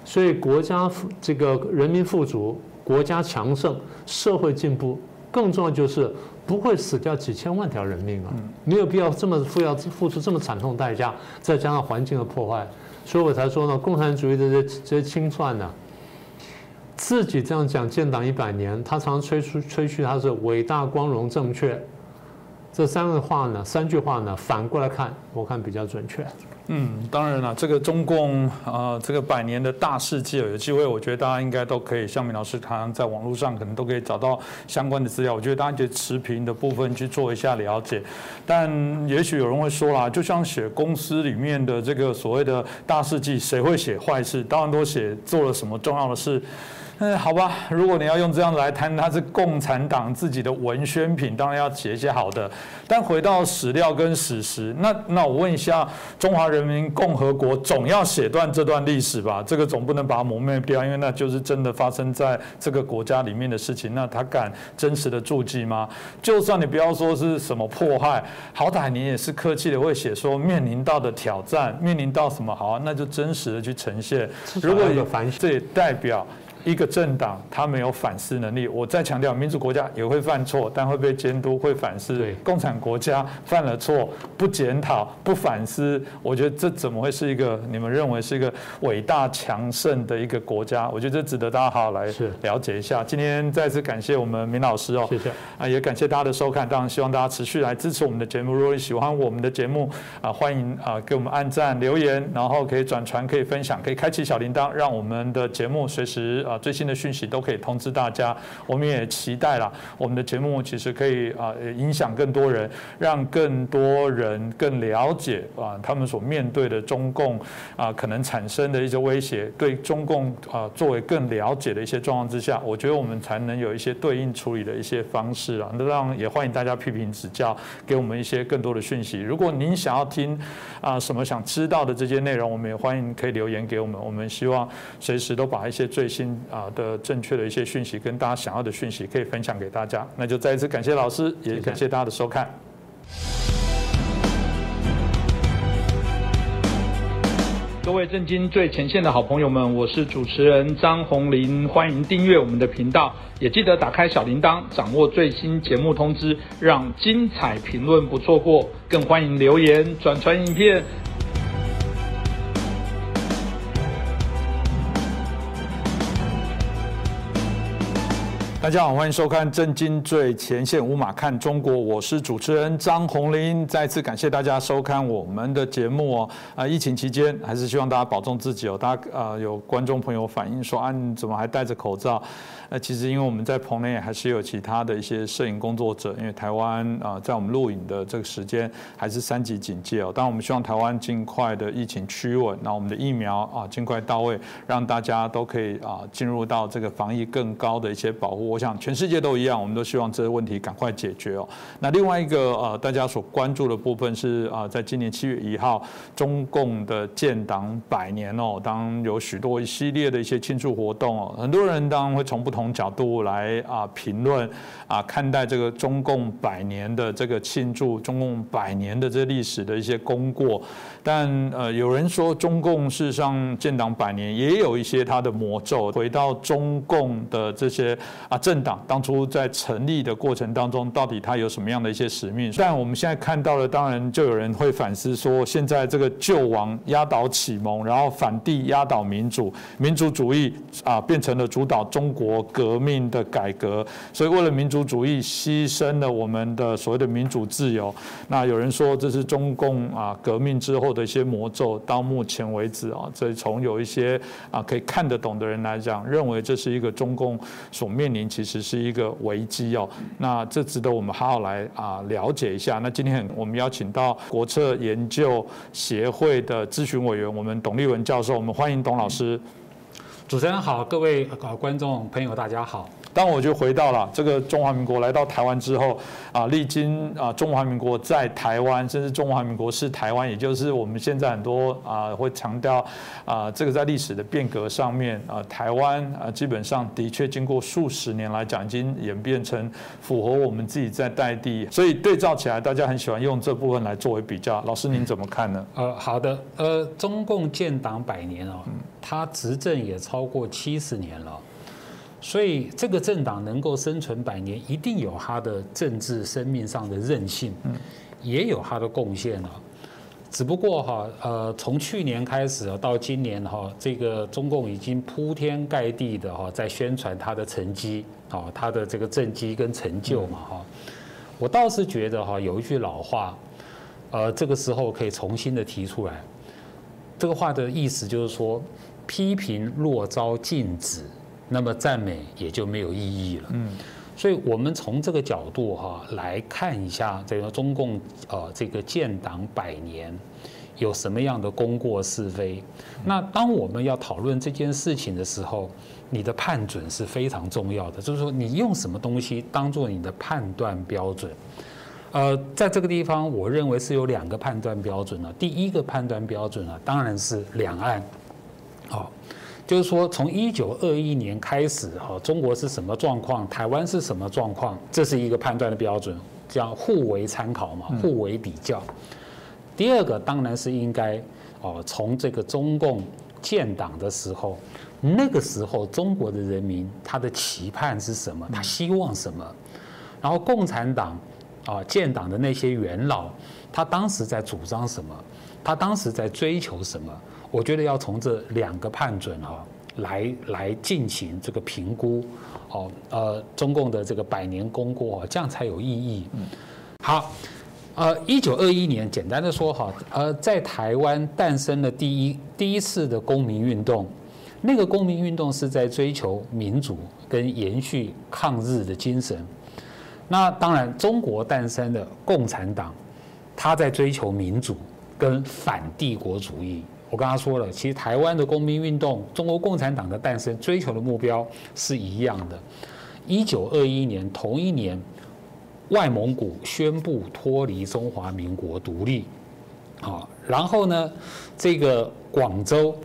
Speaker 2: 所以国家富这个人民富足，国家强盛，社会进步，更重要就是。不会死掉几千万条人命啊！没有必要这么付要付出这么惨痛代价，再加上环境的破坏，所以我才说呢，共产主义的这这些清算呢，自己这样讲建党一百年，他常吹出吹嘘他是伟大、光荣、正确，这三个话呢，三句话呢，反过来看，我看比较准确。
Speaker 1: 嗯，当然了，这个中共啊，这个百年的大事记，有机会，我觉得大家应该都可以，像明老师他在网络上可能都可以找到相关的资料。我觉得大家就持平的部分去做一下了解。但也许有人会说啦，就像写公司里面的这个所谓的大事记，谁会写坏事？当然都写做了什么重要的事。嗯，好吧，如果你要用这样来谈，它是共产党自己的文宣品，当然要写一些好的。但回到史料跟史实，那那我问一下，中华人民共和国总要写段这段历史吧？这个总不能把它磨灭掉，因为那就是真的发生在这个国家里面的事情。那他敢真实的注记吗？就算你不要说是什么迫害，好歹你也是客气的会写说面临到的挑战，面临到什么好，那就真实的去呈现。
Speaker 2: 如果有反省，
Speaker 1: 这也代表。一个政党，他没有反思能力。我再强调，民主国家也会犯错，但会被监督，会反思。共产国家犯了错，不检讨、不反思，我觉得这怎么会是一个你们认为是一个伟大强盛的一个国家？我觉得这值得大家好好来了解一下。今天再次感谢我们明老师哦，
Speaker 2: 谢谢
Speaker 1: 啊，也感谢大家的收看。当然，希望大家持续来支持我们的节目。如果你喜欢我们的节目啊，欢迎啊给我们按赞、留言，然后可以转传、可以分享、可以开启小铃铛，让我们的节目随时。啊啊最新的讯息都可以通知大家。我们也期待了我们的节目其实可以啊影响更多人，让更多人更了解啊他们所面对的中共啊可能产生的一些威胁，对中共啊作为更了解的一些状况之下，我觉得我们才能有一些对应处理的一些方式啊。那让也欢迎大家批评指教，给我们一些更多的讯息。如果您想要听啊什么想知道的这些内容，我们也欢迎可以留言给我们。我们希望随时都把一些最新啊的正确的一些讯息跟大家想要的讯息可以分享给大家。那就再一次感谢老师，也感谢大家的收看。各位震惊最前线的好朋友们，我是主持人张宏林，欢迎订阅我们的频道，也记得打开小铃铛，掌握最新节目通知，让精彩评论不错过。更欢迎留言转传影片。大家好，欢迎收看《震惊最前线》，无马看中国，我是主持人张红林。再次感谢大家收看我们的节目哦。啊，疫情期间还是希望大家保重自己哦。大家啊，有观众朋友反映说啊，你怎么还戴着口罩？那其实因为我们在棚内还是有其他的一些摄影工作者，因为台湾啊，在我们录影的这个时间还是三级警戒哦。当然，我们希望台湾尽快的疫情趋稳，那我们的疫苗啊尽快到位，让大家都可以啊进入到这个防疫更高的一些保护。我想全世界都一样，我们都希望这个问题赶快解决哦。那另外一个呃，大家所关注的部分是啊，在今年七月一号，中共的建党百年哦，当有许多一系列的一些庆祝活动哦，很多人当然会从不同角度来啊评论啊看待这个中共百年的这个庆祝，中共百年的这历史的一些功过。但呃，有人说中共事实上建党百年也有一些它的魔咒，回到中共的这些啊政党。当初在成立的过程当中，到底他有什么样的一些使命？但我们现在看到了，当然就有人会反思说，现在这个救亡压倒启蒙，然后反帝压倒民主，民主主义啊变成了主导中国革命的改革，所以为了民族主义牺牲了我们的所谓的民主自由。那有人说这是中共啊革命之后的一些魔咒。到目前为止啊，这从有一些啊可以看得懂的人来讲，认为这是一个中共所面临其实。是一个危机哦，那这值得我们好好来啊了解一下。那今天我们邀请到国策研究协会的咨询委员，我们董立文教授，我们欢迎董老师。
Speaker 3: 主持人好，各位啊观众朋友大家好。
Speaker 1: 当我就回到了这个中华民国来到台湾之后啊，历经啊中华民国在台湾，甚至中华民国是台湾，也就是我们现在很多啊会强调啊这个在历史的变革上面啊，台湾啊基本上的确经过数十年来讲，已经演变成符合我们自己在代地，所以对照起来，大家很喜欢用这部分来作为比较。老师您怎么看呢？
Speaker 3: 呃，好的，呃，中共建党百年哦，他执政也超过七十年了。所以这个政党能够生存百年，一定有它的政治生命上的韧性，也有它的贡献了。只不过哈，呃，从去年开始到今年哈，这个中共已经铺天盖地的哈在宣传他的成绩，啊，他的这个政绩跟成就嘛哈。我倒是觉得哈，有一句老话，呃，这个时候可以重新的提出来。这个话的意思就是说，批评若遭禁止。那么赞美也就没有意义了。嗯，所以我们从这个角度哈来看一下这个中共呃这个建党百年有什么样的功过是非。那当我们要讨论这件事情的时候，你的判准是非常重要的。就是说，你用什么东西当做你的判断标准？呃，在这个地方，我认为是有两个判断标准啊。第一个判断标准啊，当然是两岸，好。就是说，从一九二一年开始，哈，中国是什么状况，台湾是什么状况，这是一个判断的标准，叫互为参考嘛，互为比较。第二个当然是应该，哦，从这个中共建党的时候，那个时候中国的人民他的期盼是什么，他希望什么，然后共产党啊建党的那些元老，他当时在主张什么，他当时在追求什么。我觉得要从这两个判准哈来来进行这个评估，哦，呃，中共的这个百年功过，这样才有意义。嗯，好，呃，一九二一年，简单的说哈，呃，在台湾诞生了第一第一次的公民运动，那个公民运动是在追求民主跟延续抗日的精神。那当然，中国诞生的共产党，他在追求民主跟反帝国主义。我刚刚说了，其实台湾的公民运动，中国共产党的诞生追求的目标是一样的。一九二一年同一年，外蒙古宣布脱离中华民国独立，好，然后呢，这个广州。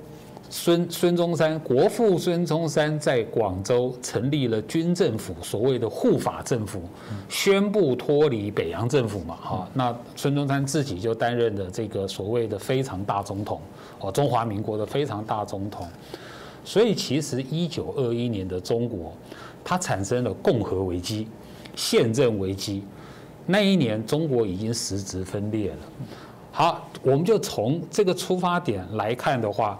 Speaker 3: 孙孙中山国父孙中山在广州成立了军政府，所谓的护法政府，宣布脱离北洋政府嘛，哈，那孙中山自己就担任的这个所谓的非常大总统，哦，中华民国的非常大总统。所以其实一九二一年的中国，它产生了共和危机、宪政危机。那一年中国已经实质分裂了。好，我们就从这个出发点来看的话。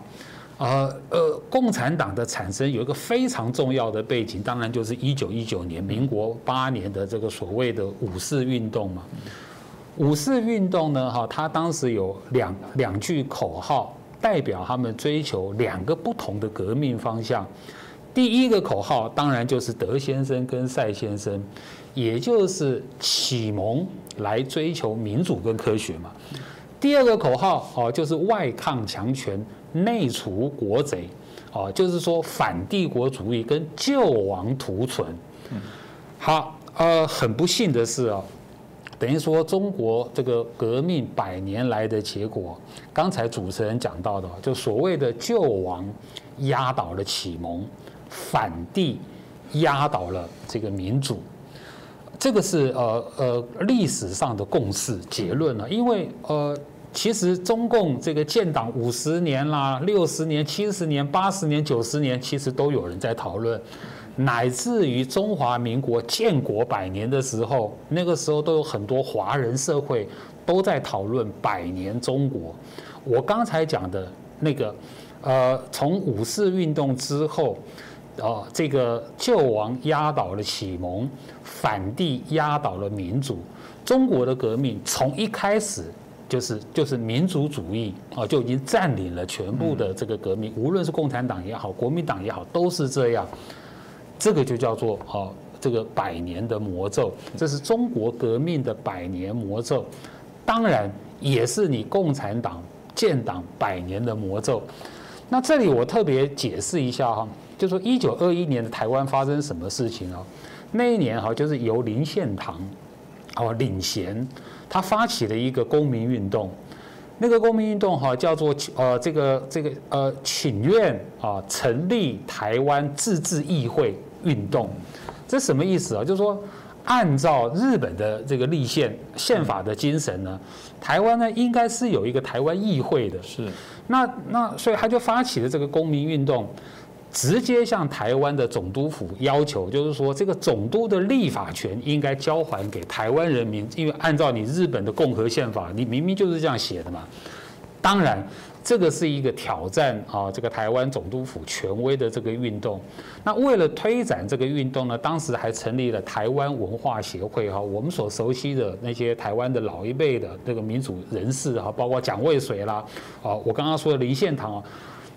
Speaker 3: 呃呃，共产党的产生有一个非常重要的背景，当然就是一九一九年民国八年的这个所谓的五四运动嘛。五四运动呢，哈，它当时有两两句口号，代表他们追求两个不同的革命方向。第一个口号当然就是德先生跟赛先生，也就是启蒙来追求民主跟科学嘛。第二个口号哦，就是外抗强权。内除国贼，哦，就是说反帝国主义跟救亡图存。好，呃，很不幸的是啊，等于说中国这个革命百年来的结果，刚才主持人讲到的，就所谓的救亡压倒了启蒙，反帝压倒了这个民主，这个是呃呃历史上的共识结论了，因为呃。其实中共这个建党五十年啦、六十年、七十年、八十年、九十年，其实都有人在讨论，乃至于中华民国建国百年的时候，那个时候都有很多华人社会都在讨论百年中国。我刚才讲的那个，呃，从五四运动之后，呃，这个救亡压倒了启蒙，反帝压倒了民主，中国的革命从一开始。就是就是民族主义啊，就已经占领了全部的这个革命，无论是共产党也好，国民党也好，都是这样。这个就叫做啊，这个百年的魔咒，这是中国革命的百年魔咒，当然也是你共产党建党百年的魔咒。那这里我特别解释一下哈，就说一九二一年的台湾发生什么事情啊？那一年哈，就是由林献堂哦领衔。他发起了一个公民运动，那个公民运动哈叫做呃这个这个呃请愿啊成立台湾自治议会运动，这什么意思啊？就是说按照日本的这个立宪宪法的精神呢，台湾呢应该是有一个台湾议会的，
Speaker 1: 是
Speaker 3: 那那所以他就发起了这个公民运动。直接向台湾的总督府要求，就是说这个总督的立法权应该交还给台湾人民，因为按照你日本的共和宪法，你明明就是这样写的嘛。当然，这个是一个挑战啊，这个台湾总督府权威的这个运动。那为了推展这个运动呢，当时还成立了台湾文化协会哈。我们所熟悉的那些台湾的老一辈的这个民主人士哈，包括蒋渭水啦，啊，我刚刚说的林献堂啊，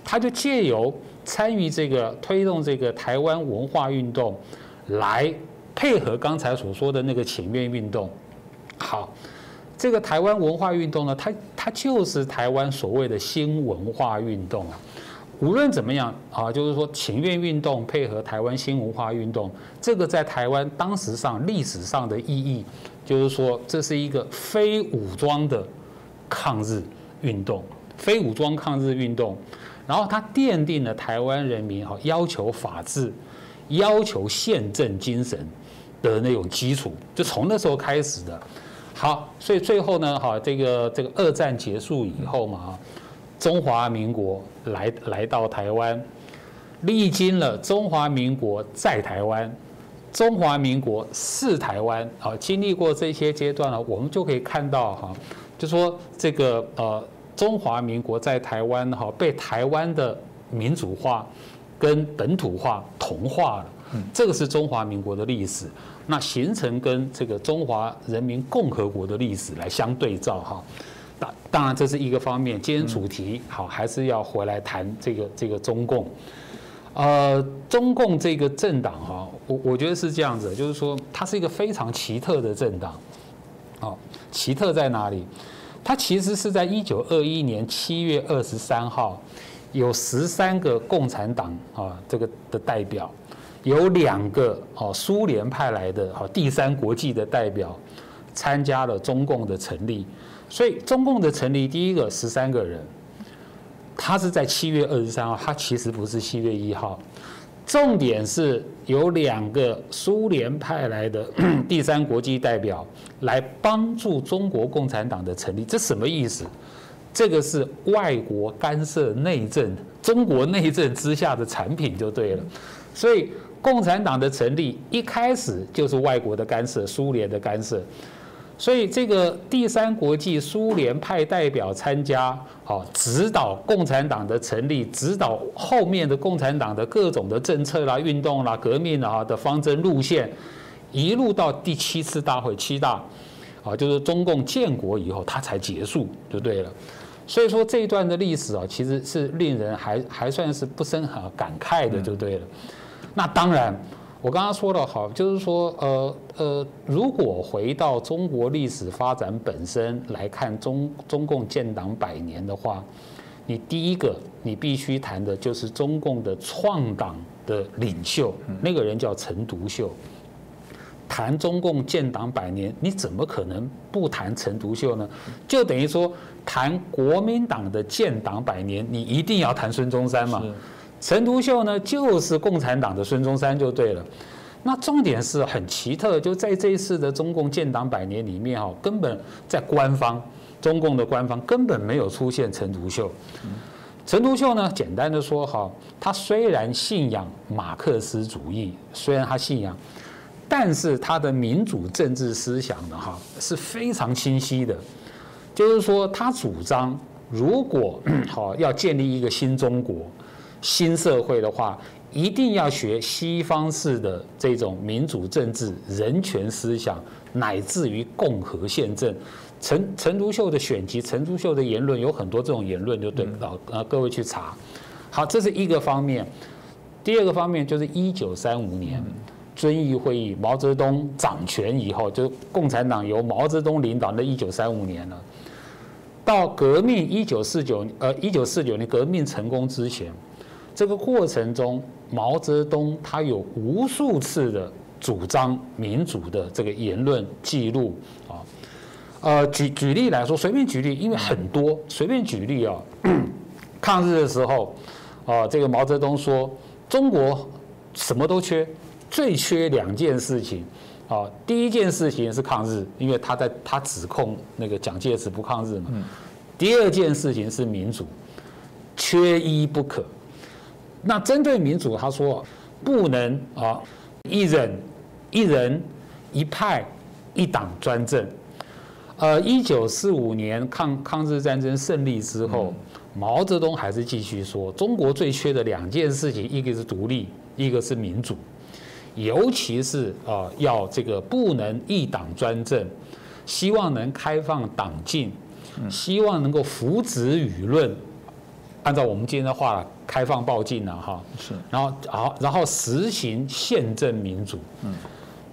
Speaker 3: 他就借由参与这个推动这个台湾文化运动，来配合刚才所说的那个请愿运动。好，这个台湾文化运动呢，它它就是台湾所谓的新文化运动啊。无论怎么样啊，就是说请愿运动配合台湾新文化运动，这个在台湾当时上历史上的意义，就是说这是一个非武装的抗日运动，非武装抗日运动。然后他奠定了台湾人民哈要求法治、要求宪政精神的那种基础，就从那时候开始的。好，所以最后呢，哈，这个这个二战结束以后嘛，中华民国来来到台湾，历经了中华民国在台湾、中华民国是台湾，啊，经历过这些阶段了，我们就可以看到哈，就说这个呃。中华民国在台湾哈被台湾的民主化跟本土化同化了，这个是中华民国的历史。那形成跟这个中华人民共和国的历史来相对照哈。当当然这是一个方面。今天主题好还是要回来谈这个这个中共。呃，中共这个政党哈，我我觉得是这样子，就是说它是一个非常奇特的政党。好，奇特在哪里？它其实是在一九二一年七月二十三号，有十三个共产党啊这个的代表，有两个哦苏联派来的哦第三国际的代表参加了中共的成立。所以中共的成立，第一个十三个人。他是在七月二十三号，他其实不是七月一号。重点是有两个苏联派来的 第三国际代表来帮助中国共产党的成立，这什么意思？这个是外国干涉内政，中国内政之下的产品就对了。所以共产党的成立一开始就是外国的干涉，苏联的干涉。所以这个第三国际苏联派代表参加，好指导共产党的成立，指导后面的共产党的各种的政策啦、运动啦、革命啊的方针路线，一路到第七次大会七大，啊，就是中共建国以后，它才结束就对了。所以说这一段的历史啊，其实是令人还还算是不生哈感慨的就对了。那当然。我刚刚说的好，就是说，呃呃，如果回到中国历史发展本身来看中中共建党百年的话，你第一个你必须谈的就是中共的创党的领袖，那个人叫陈独秀。谈中共建党百年，你怎么可能不谈陈独秀呢？就等于说谈国民党的建党百年，你一定要谈孙中山嘛。陈独秀呢，就是共产党的孙中山就对了。那重点是很奇特，就在这一次的中共建党百年里面哈，根本在官方中共的官方根本没有出现陈独秀。陈独秀呢，简单的说哈，他虽然信仰马克思主义，虽然他信仰，但是他的民主政治思想呢哈是非常清晰的，就是说他主张，如果好要建立一个新中国。新社会的话，一定要学西方式的这种民主政治、人权思想，乃至于共和宪政。陈陈独秀的选集，陈独秀的言论有很多这种言论，就对了。呃，各位去查。好，这是一个方面。第二个方面就是一九三五年遵义会议，毛泽东掌权以后，就共产党由毛泽东领导的一九三五年了。到革命一九四九，呃，一九四九年革命成功之前。这个过程中，毛泽东他有无数次的主张民主的这个言论记录啊，呃，举举例来说，随便举例，因为很多，随便举例啊，抗日的时候，啊，这个毛泽东说，中国什么都缺，最缺两件事情，啊，第一件事情是抗日，因为他在他指控那个蒋介石不抗日嘛，第二件事情是民主，缺一不可。那针对民主，他说不能啊，一人一人一派一党专政。呃，一九四五年抗抗日战争胜利之后，毛泽东还是继续说，中国最缺的两件事情，一个是独立，一个是民主，尤其是啊，要这个不能一党专政，希望能开放党禁，希望能够扶植舆论。按照我们今天的话，开放报禁了哈，
Speaker 1: 是，
Speaker 3: 然后好，然后实行宪政民主，嗯，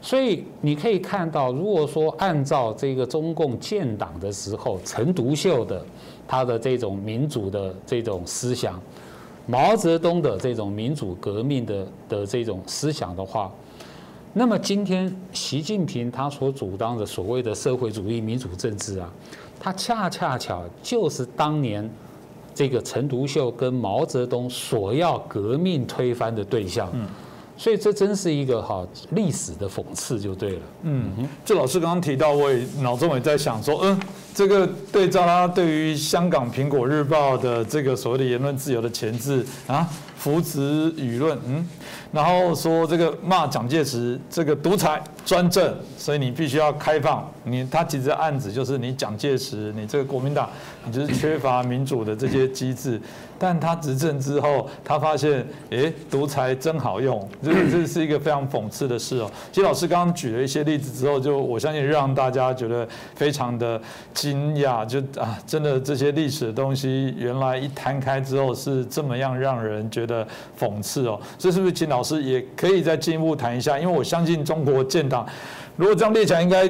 Speaker 3: 所以你可以看到，如果说按照这个中共建党的时候，陈独秀的他的这种民主的这种思想，毛泽东的这种民主革命的的这种思想的话，那么今天习近平他所主张的所谓的社会主义民主政治啊，他恰恰巧就是当年。这个陈独秀跟毛泽东所要革命推翻的对象，嗯，所以这真是一个哈历史的讽刺，就对了。
Speaker 1: 嗯，这老师刚刚提到，我也脑中也在想说，嗯，这个对照他对于香港《苹果日报》的这个所谓的言论自由的前置啊，扶持舆论，嗯，然后说这个骂蒋介石这个独裁专政，所以你必须要开放。你他其实案子就是你蒋介石，你这个国民党，你就是缺乏民主的这些机制。但他执政之后，他发现，哎，独裁真好用，这 这是一个非常讽刺的事哦。其实老师刚刚举了一些例子之后，就我相信让大家觉得非常的惊讶，就啊，真的这些历史的东西，原来一摊开之后是这么样让人觉得讽刺哦。这是不是请老师也可以再进一步谈一下？因为我相信中国建党。如果这样列起来，应该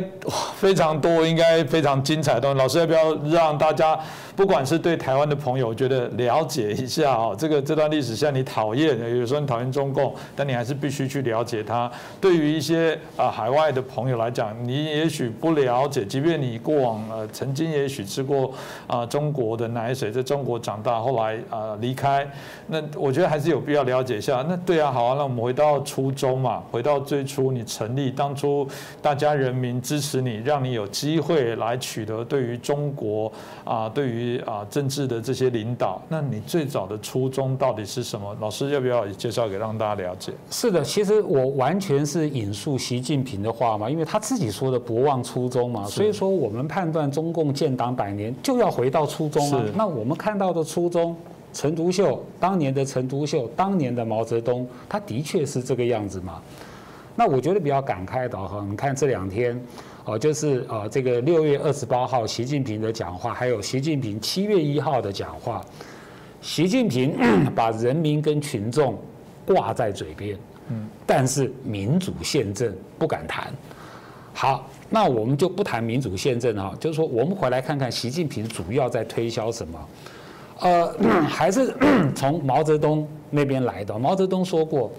Speaker 1: 非常多，应该非常精彩的东西。老师要不要让大家，不管是对台湾的朋友，我觉得了解一下哦，这个这段历史，像你讨厌，有时候你讨厌中共，但你还是必须去了解它。对于一些啊海外的朋友来讲，你也许不了解，即便你过往呃曾经也许吃过啊中国的奶水，在中国长大，后来啊离开，那我觉得还是有必要了解一下。那对啊，好啊，那我们回到初衷嘛，回到最初你成立当初。大家人民支持你，让你有机会来取得对于中国啊，对于啊政治的这些领导。那你最早的初衷到底是什么？老师要不要介绍给让大家了解？
Speaker 3: 是的，其实我完全是引述习近平的话嘛，因为他自己说的不忘初衷嘛。所以说，我们判断中共建党百年就要回到初衷啊。那我们看到的初衷，陈独秀当年的陈独秀，当年的毛泽东，他的确是这个样子嘛。那我觉得比较感慨的哈，你看这两天，哦，就是啊这个六月二十八号习近平的讲话，还有习近平七月一号的讲话，习近平 把人民跟群众挂在嘴边，嗯，但是民主宪政不敢谈。好，那我们就不谈民主宪政哈，就是说我们回来看看习近平主要在推销什么，呃，还是 从毛泽东那边来的。毛泽东说过。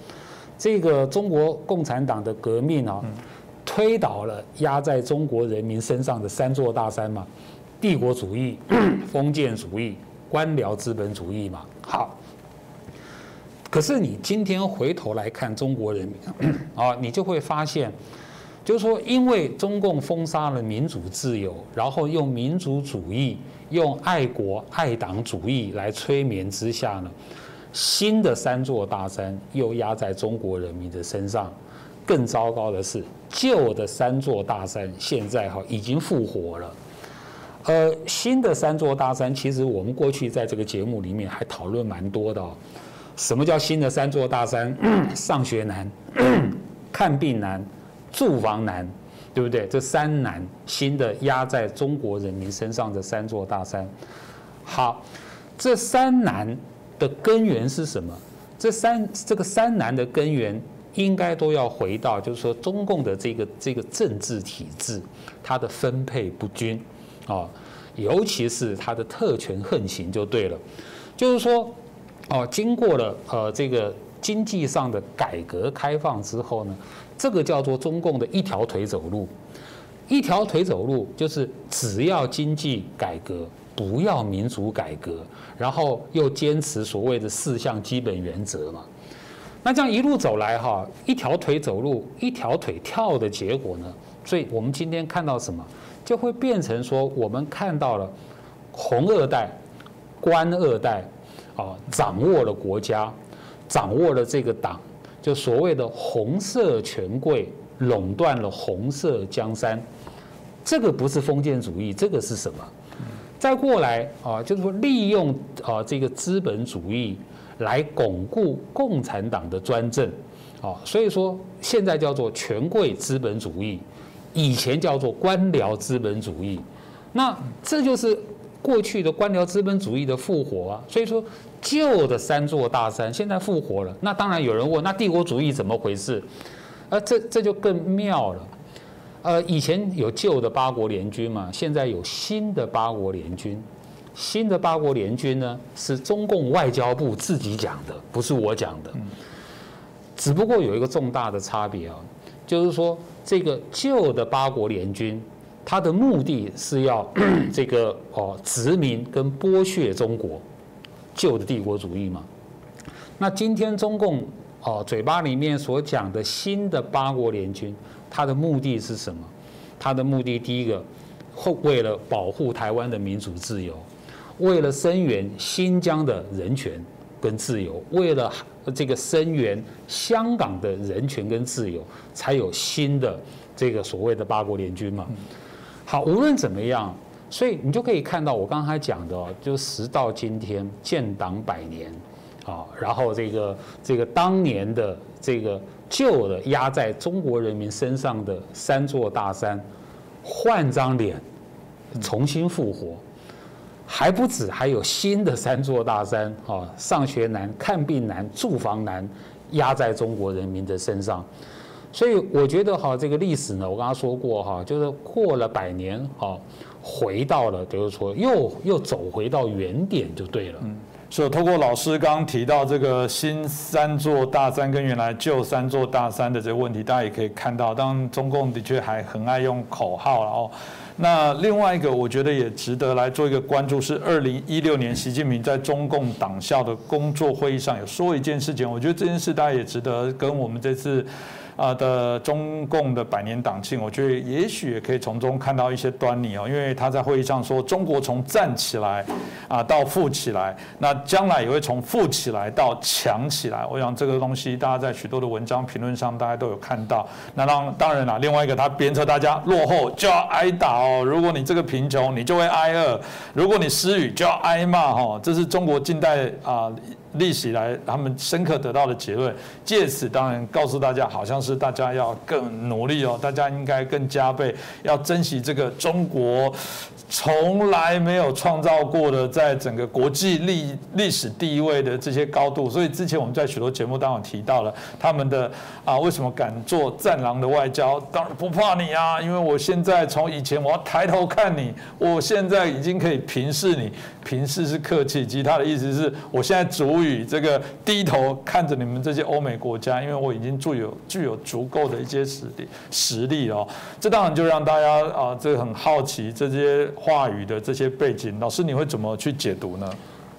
Speaker 3: 这个中国共产党的革命啊，推倒了压在中国人民身上的三座大山嘛，帝国主义、封建主义、官僚资本主义嘛。好，可是你今天回头来看中国人民啊，你就会发现，就是说，因为中共封杀了民主自由，然后用民族主义、用爱国爱党主义来催眠之下呢。新的三座大山又压在中国人民的身上，更糟糕的是，旧的三座大山现在哈已经复活了。呃，新的三座大山，其实我们过去在这个节目里面还讨论蛮多的哦。什么叫新的三座大山？上学难，看病难，住房难，对不对？这三难，新的压在中国人民身上的三座大山。好，这三难。的根源是什么？这三这个三难的根源，应该都要回到，就是说中共的这个这个政治体制，它的分配不均，啊，尤其是它的特权横行就对了。就是说，哦，经过了呃这个经济上的改革开放之后呢，这个叫做中共的一条腿走路，一条腿走路就是只要经济改革。不要民主改革，然后又坚持所谓的四项基本原则嘛？那这样一路走来哈，一条腿走路，一条腿跳的结果呢？所以我们今天看到什么，就会变成说，我们看到了红二代、官二代啊，掌握了国家，掌握了这个党，就所谓的红色权贵垄断了红色江山。这个不是封建主义，这个是什么？再过来啊，就是说利用啊这个资本主义来巩固共产党的专政，啊，所以说现在叫做权贵资本主义，以前叫做官僚资本主义，那这就是过去的官僚资本主义的复活啊。所以说旧的三座大山现在复活了，那当然有人问，那帝国主义怎么回事？啊，这这就更妙了。呃，以前有旧的八国联军嘛，现在有新的八国联军。新的八国联军呢，是中共外交部自己讲的，不是我讲的。只不过有一个重大的差别啊，就是说这个旧的八国联军，它的目的是要 这个哦殖民跟剥削中国，旧的帝国主义嘛。那今天中共哦嘴巴里面所讲的新的八国联军。他的目的是什么？他的目的第一个，为了保护台湾的民主自由，为了声援新疆的人权跟自由，为了这个声援香港的人权跟自由，才有新的这个所谓的八国联军嘛。好，无论怎么样，所以你就可以看到我刚才讲的，就时到今天建党百年，啊，然后这个这个当年的这个旧的压在中国人民身上的三座大山，换张脸，重新复活。还不止，还有新的三座大山啊，上学难、看病难、住房难，压在中国人民的身上。所以我觉得哈，这个历史呢，我刚刚说过哈，就是过了百年哈，回到了，比如说又又走回到原点就对了。嗯，
Speaker 1: 所以通过老师刚刚提到这个新三座大山跟原来旧三座大山的这个问题，大家也可以看到，当中共的确还很爱用口号，然后。那另外一个，我觉得也值得来做一个关注，是二零一六年习近平在中共党校的工作会议上有说一件事情，我觉得这件事大家也值得跟我们这次。啊的中共的百年党庆，我觉得也许也可以从中看到一些端倪哦，因为他在会议上说，中国从站起来啊到富起来，那将来也会从富起来到强起来。我想这个东西大家在许多的文章评论上大家都有看到。那当当然了，另外一个他鞭策大家落后就要挨打哦，如果你这个贫穷，你就会挨饿；如果你失语，就要挨骂哈。这是中国近代啊。历史来，他们深刻得到的结论，借此当然告诉大家，好像是大家要更努力哦，大家应该更加倍，要珍惜这个中国。从来没有创造过的，在整个国际历历史地位的这些高度，所以之前我们在许多节目当中提到了他们的啊，为什么敢做战狼的外交？当然不怕你啊，因为我现在从以前我要抬头看你，我现在已经可以平视你，平视是客气，其他的意思是我现在主语这个低头看着你们这些欧美国家，因为我已经具有具有足够的一些实力实力哦，这当然就让大家啊，这个很好奇这些。话语的这些背景，老师你会怎么去解读呢？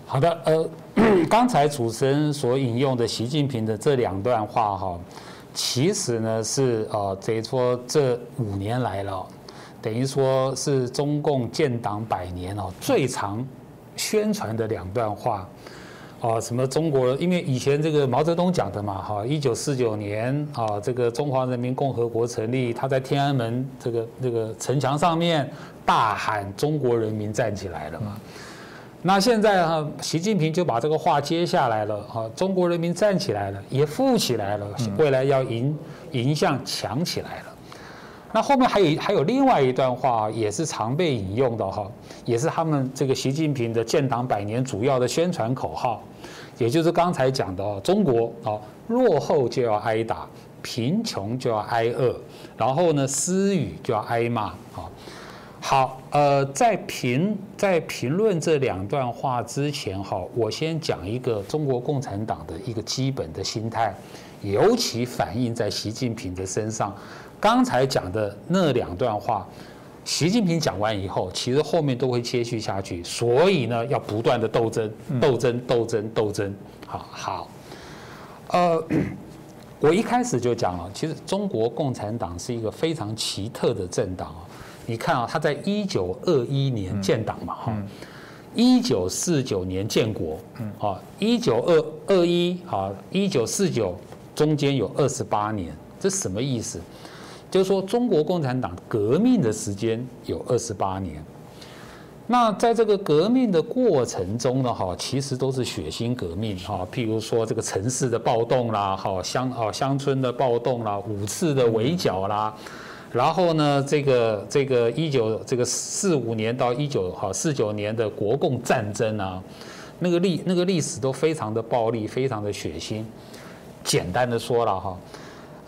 Speaker 3: 好的，呃，刚才主持人所引用的习近平的这两段话哈，其实呢是呃，等于说这五年来了，等于说是中共建党百年哦最长宣传的两段话。啊，什么中国？因为以前这个毛泽东讲的嘛，哈，一九四九年啊，这个中华人民共和国成立，他在天安门这个这个城墙上面大喊“中国人民站起来了”嘛。那现在哈，习近平就把这个话接下来了，哈，中国人民站起来了，也富起来了，未来要迎迎向强起来了。那后面还有还有另外一段话，也是常被引用的哈，也是他们这个习近平的建党百年主要的宣传口号。也就是刚才讲的哦，中国啊，落后就要挨打，贫穷就要挨饿，然后呢，私语就要挨骂啊。好，呃，在评在评论这两段话之前哈，我先讲一个中国共产党的一个基本的心态，尤其反映在习近平的身上。刚才讲的那两段话。习近平讲完以后，其实后面都会接续下去，所以呢，要不断的斗争，斗争，斗争，斗争。好好，呃，我一开始就讲了，其实中国共产党是一个非常奇特的政党啊。你看啊，他在一九二一年建党嘛，哈，一九四九年建国，嗯，啊，一九二二一，啊，一九四九中间有二十八年，这什么意思？就是说，中国共产党革命的时间有二十八年。那在这个革命的过程中呢，哈，其实都是血腥革命，哈，譬如说这个城市的暴动啦，哈，乡啊乡村的暴动啦，五次的围剿啦，然后呢，这个这个一九这个四五年到一九哈四九年的国共战争啊，那个历那个历史都非常的暴力，非常的血腥。简单的说了哈。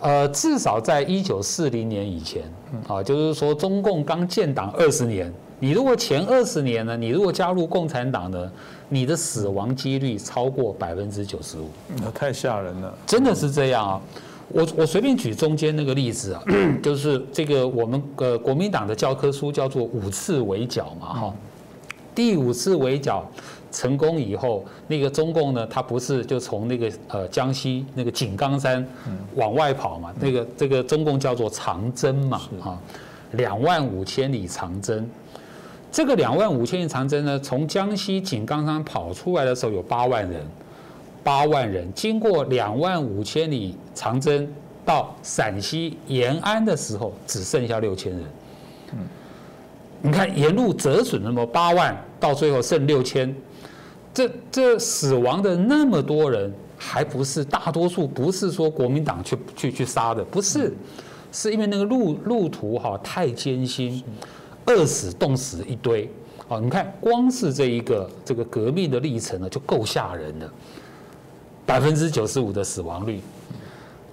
Speaker 3: 呃，至少在一九四零年以前，啊，就是说中共刚建党二十年，你如果前二十年呢，你如果加入共产党呢，你的死亡几率超过百分之九十五，
Speaker 1: 那太吓人了，
Speaker 3: 真的是这样啊！我我随便举中间那个例子啊，就是这个我们呃国民党的教科书叫做五次围剿嘛，哈，第五次围剿。成功以后，那个中共呢，他不是就从那个呃江西那个井冈山往外跑嘛？那个这个中共叫做长征嘛，啊，两万五千里长征。这个两万五千里长征呢，从江西井冈山跑出来的时候有八万人，八万人经过两万五千里长征，到陕西延安的时候，只剩下六千人。嗯，你看沿路折损那么八万，到最后剩六千，这这死亡的那么多人，还不是大多数，不是说国民党去去去杀的，不是，是因为那个路路途哈太艰辛，饿死冻死一堆。哦，你看光是这一个这个革命的历程呢，就够吓人了。百分之九十五的死亡率，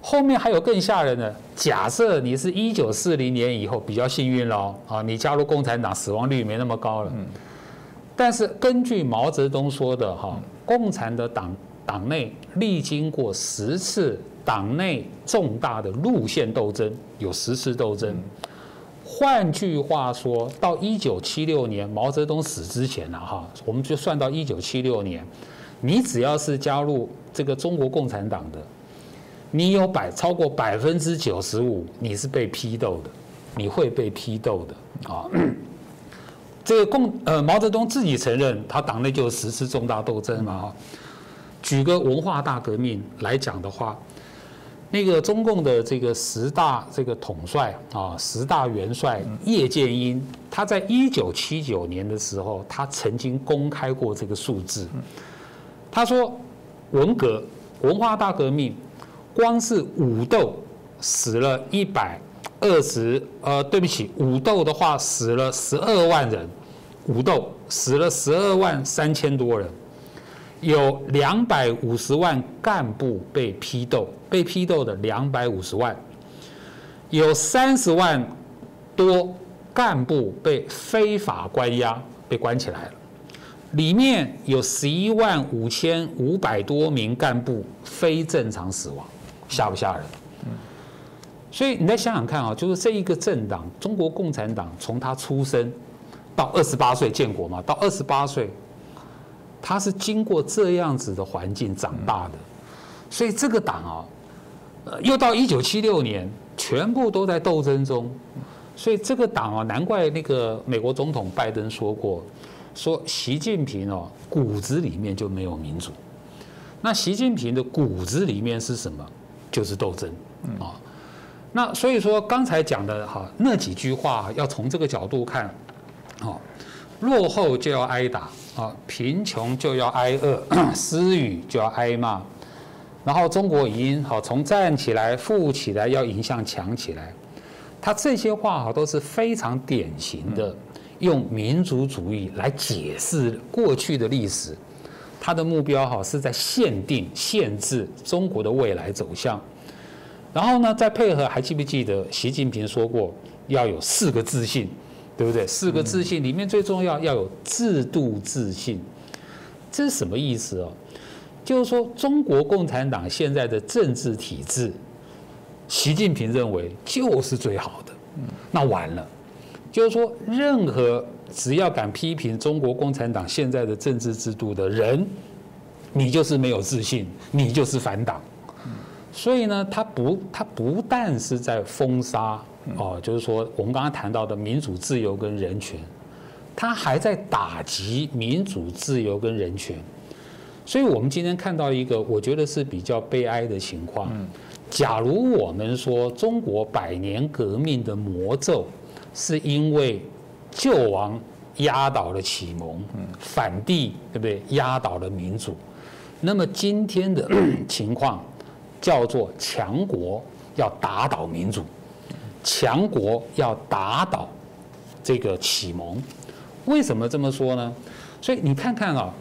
Speaker 3: 后面还有更吓人的。假设你是一九四零年以后比较幸运喽，啊，你加入共产党，死亡率没那么高了。但是根据毛泽东说的哈，共产的党党内历经过十次党内重大的路线斗争，有十次斗争。换句话说，到一九七六年毛泽东死之前呢，哈，我们就算到一九七六年。你只要是加入这个中国共产党的，你有百超过百分之九十五，你是被批斗的，你会被批斗的啊。这个共呃毛泽东自己承认，他党内就有十次重大斗争嘛哈。举个文化大革命来讲的话，那个中共的这个十大这个统帅啊，十大元帅叶剑英，他在一九七九年的时候，他曾经公开过这个数字。他说：“文革、文化大革命，光是武斗死了一百二十，呃，对不起，武斗的话死了十二万人，武斗死了十二万三千多人，有两百五十万干部被批斗，被批斗的两百五十万，有三十万多干部被非法关押，被关起来了。”里面有十一万五千五百多名干部非正常死亡，吓不吓人？所以你再想想看啊，就是这一个政党——中国共产党，从他出生到二十八岁建国嘛，到二十八岁，他是经过这样子的环境长大的。所以这个党啊，呃，又到一九七六年，全部都在斗争中。所以这个党啊，难怪那个美国总统拜登说过。说习近平哦，骨子里面就没有民主。那习近平的骨子里面是什么？就是斗争啊。那所以说刚才讲的哈那几句话，要从这个角度看，哦，落后就要挨打啊，贫穷就要挨饿，私语就要挨骂。然后中国已经好从站起来、富起来要迎向强起来，他这些话哈都是非常典型的。用民族主义来解释过去的历史，他的目标哈是在限定、限制中国的未来走向。然后呢，再配合，还记不记得习近平说过要有四个自信，对不对？四个自信里面最重要要有制度自信，这是什么意思哦？就是说中国共产党现在的政治体制，习近平认为就是最好的，那完了。就是说，任何只要敢批评中国共产党现在的政治制度的人，你就是没有自信，你就是反党。所以呢，他不，他不但是在封杀哦，就是说我们刚刚谈到的民主自由跟人权，他还在打击民主自由跟人权。所以我们今天看到一个，我觉得是比较悲哀的情况。假如我们说中国百年革命的魔咒。是因为救亡压倒了启蒙，反帝对不对？压倒了民主。那么今天的 情况叫做强国要打倒民主，强国要打倒这个启蒙。为什么这么说呢？所以你看看啊，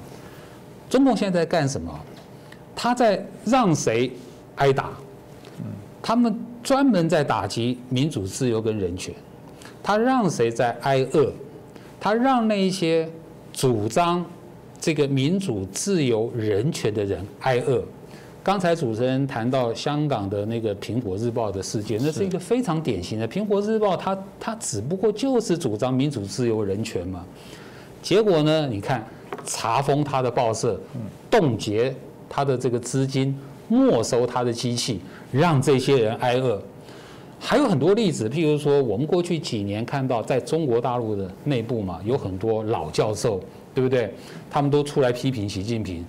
Speaker 3: 中共现在干什么？他在让谁挨打？他们专门在打击民主自由跟人权。他让谁在挨饿？他让那一些主张这个民主、自由、人权的人挨饿。刚才主持人谈到香港的那个《苹果日报》的事件，那是一个非常典型的。《苹果日报》它它只不过就是主张民主、自由、人权嘛。结果呢？你看查封他的报社，冻结他的这个资金，没收他的机器，让这些人挨饿。还有很多例子，譬如说，我们过去几年看到，在中国大陆的内部嘛，有很多老教授，对不对？他们都出来批评习近平，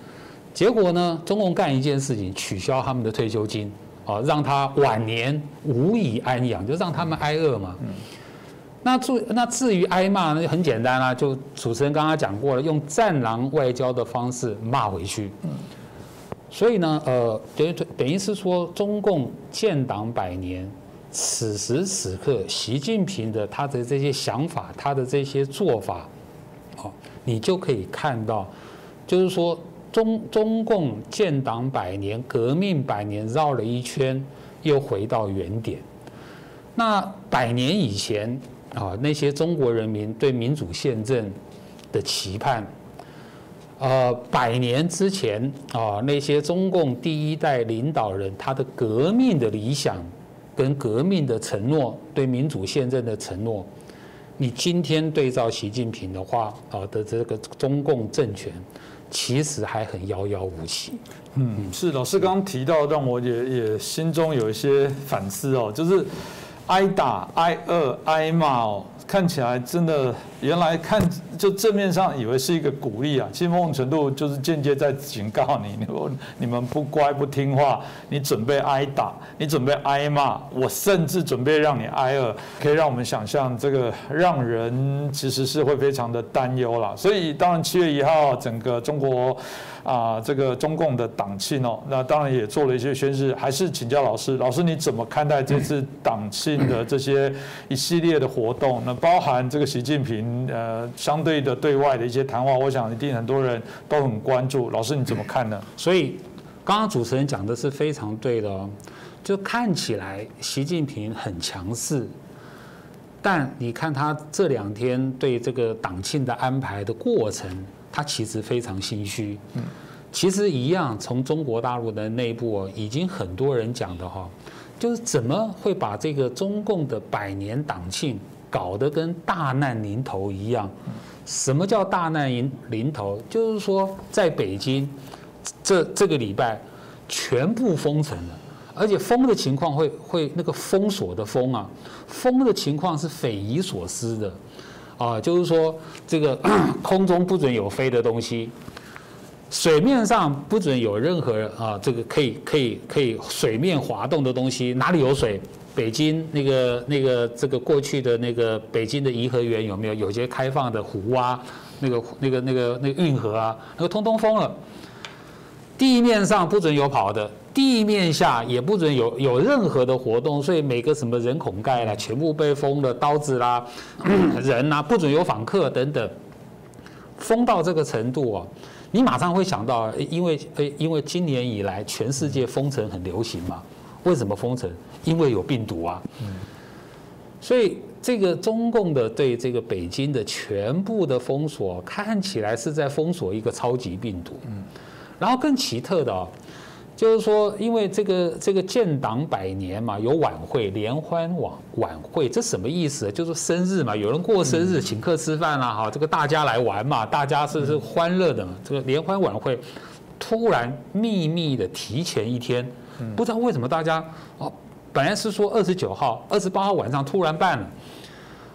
Speaker 3: 结果呢，中共干一件事情，取消他们的退休金，啊，让他晚年无以安养，就让他们挨饿嘛。那至那至于挨骂，那就很简单啦，就主持人刚刚讲过了，用战狼外交的方式骂回去。所以呢，呃，等于等于是说，中共建党百年，此时此刻，习近平的他的这些想法，他的这些做法，好，你就可以看到，就是说中中共建党百年，革命百年，绕了一圈，又回到原点。那百年以前啊，那些中国人民对民主宪政的期盼。呃，百年之前啊，那些中共第一代领导人他的革命的理想跟革命的承诺，对民主宪政的承诺，你今天对照习近平的话啊的这个中共政权，其实还很遥遥无期。
Speaker 1: 嗯，是老师刚刚提到，让我也也心中有一些反思哦，就是挨打、挨饿、挨骂哦。看起来真的，原来看就正面上以为是一个鼓励啊，其实某种程度就是间接在警告你，你你们不乖不听话，你准备挨打，你准备挨骂，我甚至准备让你挨饿，可以让我们想象这个让人其实是会非常的担忧了。所以当然七月一号整个中国。啊，这个中共的党庆哦，那当然也做了一些宣誓。还是请教老师，老师你怎么看待这次党庆的这些一系列的活动？那包含这个习近平呃相对的对外的一些谈话，我想一定很多人都很关注。老师你怎么看呢？
Speaker 3: 所以刚刚主持人讲的是非常对的哦，就看起来习近平很强势，但你看他这两天对这个党庆的安排的过程。他其实非常心虚，嗯，其实一样，从中国大陆的内部已经很多人讲的哈，就是怎么会把这个中共的百年党庆搞得跟大难临头一样？什么叫大难临临头？就是说在北京，这这个礼拜全部封城了，而且封的情况会会那个封锁的封啊，封的情况是匪夷所思的。啊，就是说，这个 空中不准有飞的东西，水面上不准有任何啊，这个可以可以可以水面滑动的东西。哪里有水？北京那个那个这个过去的那个北京的颐和园有没有有些开放的湖啊？那个那个那个那个运河啊，那个通通封了。地面上不准有跑的。地面下也不准有有任何的活动，所以每个什么人孔盖啦，全部被封了，刀子啦，人呐，不准有访客等等，封到这个程度啊，你马上会想到，因为呃，因为今年以来全世界封城很流行嘛，为什么封城？因为有病毒啊，所以这个中共的对这个北京的全部的封锁，看起来是在封锁一个超级病毒，嗯，然后更奇特的。就是说，因为这个这个建党百年嘛，有晚会联欢晚晚会，这什么意思？就是生日嘛，有人过生日，请客吃饭啦，哈，这个大家来玩嘛，大家是是欢乐的嘛。这个联欢晚会突然秘密的提前一天，不知道为什么大家哦，本来是说二十九号、二十八号晚上突然办了，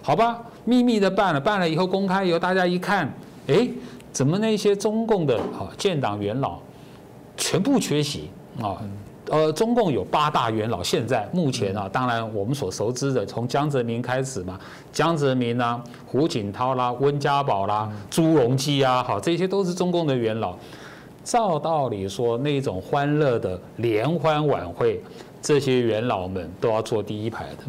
Speaker 3: 好吧，秘密的办了，办了以后公开以后，大家一看，哎，怎么那些中共的哈建党元老？全部缺席啊！呃，中共有八大元老，现在目前啊，当然我们所熟知的，从江泽民开始嘛，江泽民啦、胡锦涛啦、温家宝啦、朱镕基啊，好，这些都是中共的元老。照道理说，那种欢乐的联欢晚会，这些元老们都要坐第一排的。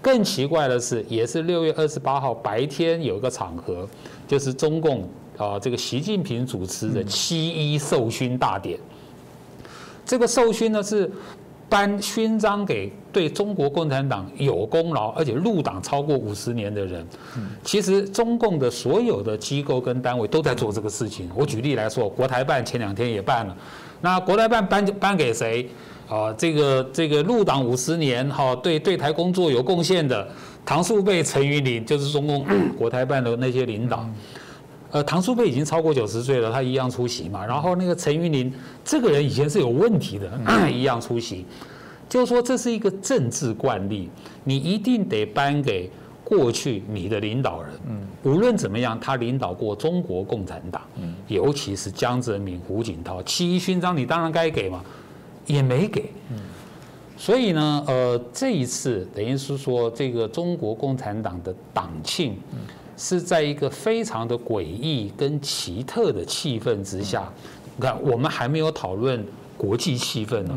Speaker 3: 更奇怪的是，也是六月二十八号白天有一个场合，就是中共。啊，这个习近平主持的七一授勋大典，这个授勋呢是颁勋章给对中国共产党有功劳而且入党超过五十年的人。其实中共的所有的机构跟单位都在做这个事情。我举例来说，国台办前两天也办了。那国台办颁颁给谁？啊，这个这个入党五十年哈，对对台工作有贡献的唐树备、陈云林，就是中共 国台办的那些领导。呃，唐书贝已经超过九十岁了，他一样出席嘛。然后那个陈云林这个人以前是有问题的，一样出席。就是说这是一个政治惯例，你一定得颁给过去你的领导人。嗯，无论怎么样，他领导过中国共产党，嗯，尤其是江泽民、胡锦涛，七一勋章你当然该给嘛，也没给。嗯，所以呢，呃，这一次等于是说，这个中国共产党的党庆是在一个非常的诡异跟奇特的气氛之下。你看，我们还没有讨论国际气氛呢。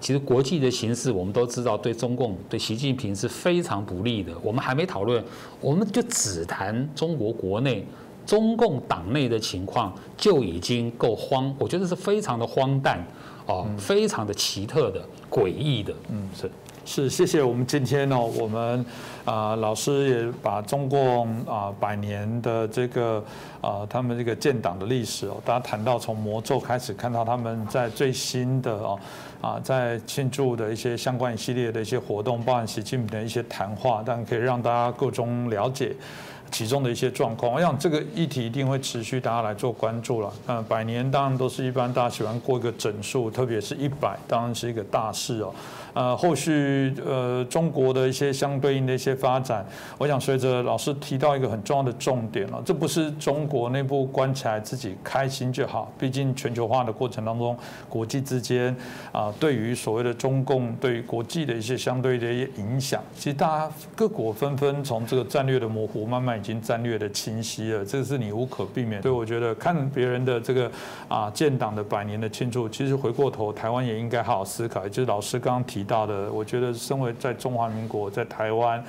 Speaker 3: 其实国际的形势我们都知道，对中共、对习近平是非常不利的。我们还没讨论，我们就只谈中国国内、中共党内的情况，就已经够荒。我觉得是非常的荒诞。哦，非常的奇特的、诡异的，
Speaker 1: 嗯，是是，谢谢我们今天呢，我们啊老师也把中共啊百年的这个啊他们这个建党的历史哦，大家谈到从魔咒开始，看到他们在最新的哦啊在庆祝的一些相关一系列的一些活动，包含习近平的一些谈话，但可以让大家各中了解。其中的一些状况，我想这个议题一定会持续，大家来做关注了。嗯，百年当然都是一般大家喜欢过一个整数，特别是一百，当然是一个大事哦。呃，后续呃中国的一些相对应的一些发展，我想随着老师提到一个很重要的重点了，这不是中国内部关起来自己开心就好，毕竟全球化的过程当中，国际之间啊，对于所谓的中共对于国际的一些相对的一些影响，其实大家各国纷纷从这个战略的模糊，慢慢已经战略的清晰了，这个是你无可避免。所以我觉得看别人的这个啊建党的百年的庆祝，其实回过头，台湾也应该好好思考，就是老师刚刚提。提到的，我觉得身为在中华民国，在台湾。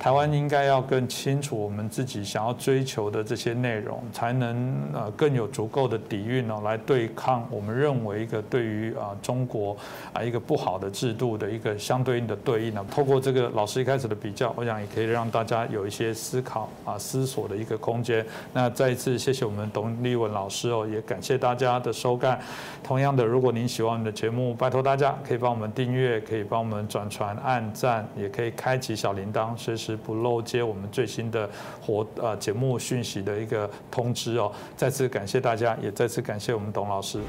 Speaker 1: 台湾应该要更清楚我们自己想要追求的这些内容，才能呃更有足够的底蕴哦，来对抗我们认为一个对于啊中国啊一个不好的制度的一个相对应的对应呢。透过这个老师一开始的比较，我想也可以让大家有一些思考啊思索的一个空间。那再一次谢谢我们董立文老师哦，也感谢大家的收看。同样的，如果您喜欢我们的节目，拜托大家可以帮我们订阅，可以帮我们转传、按赞，也可以开启小铃铛，随时不漏接我们最新的活啊节目讯息的一个通知哦，再次感谢大家，也再次感谢我们董老师。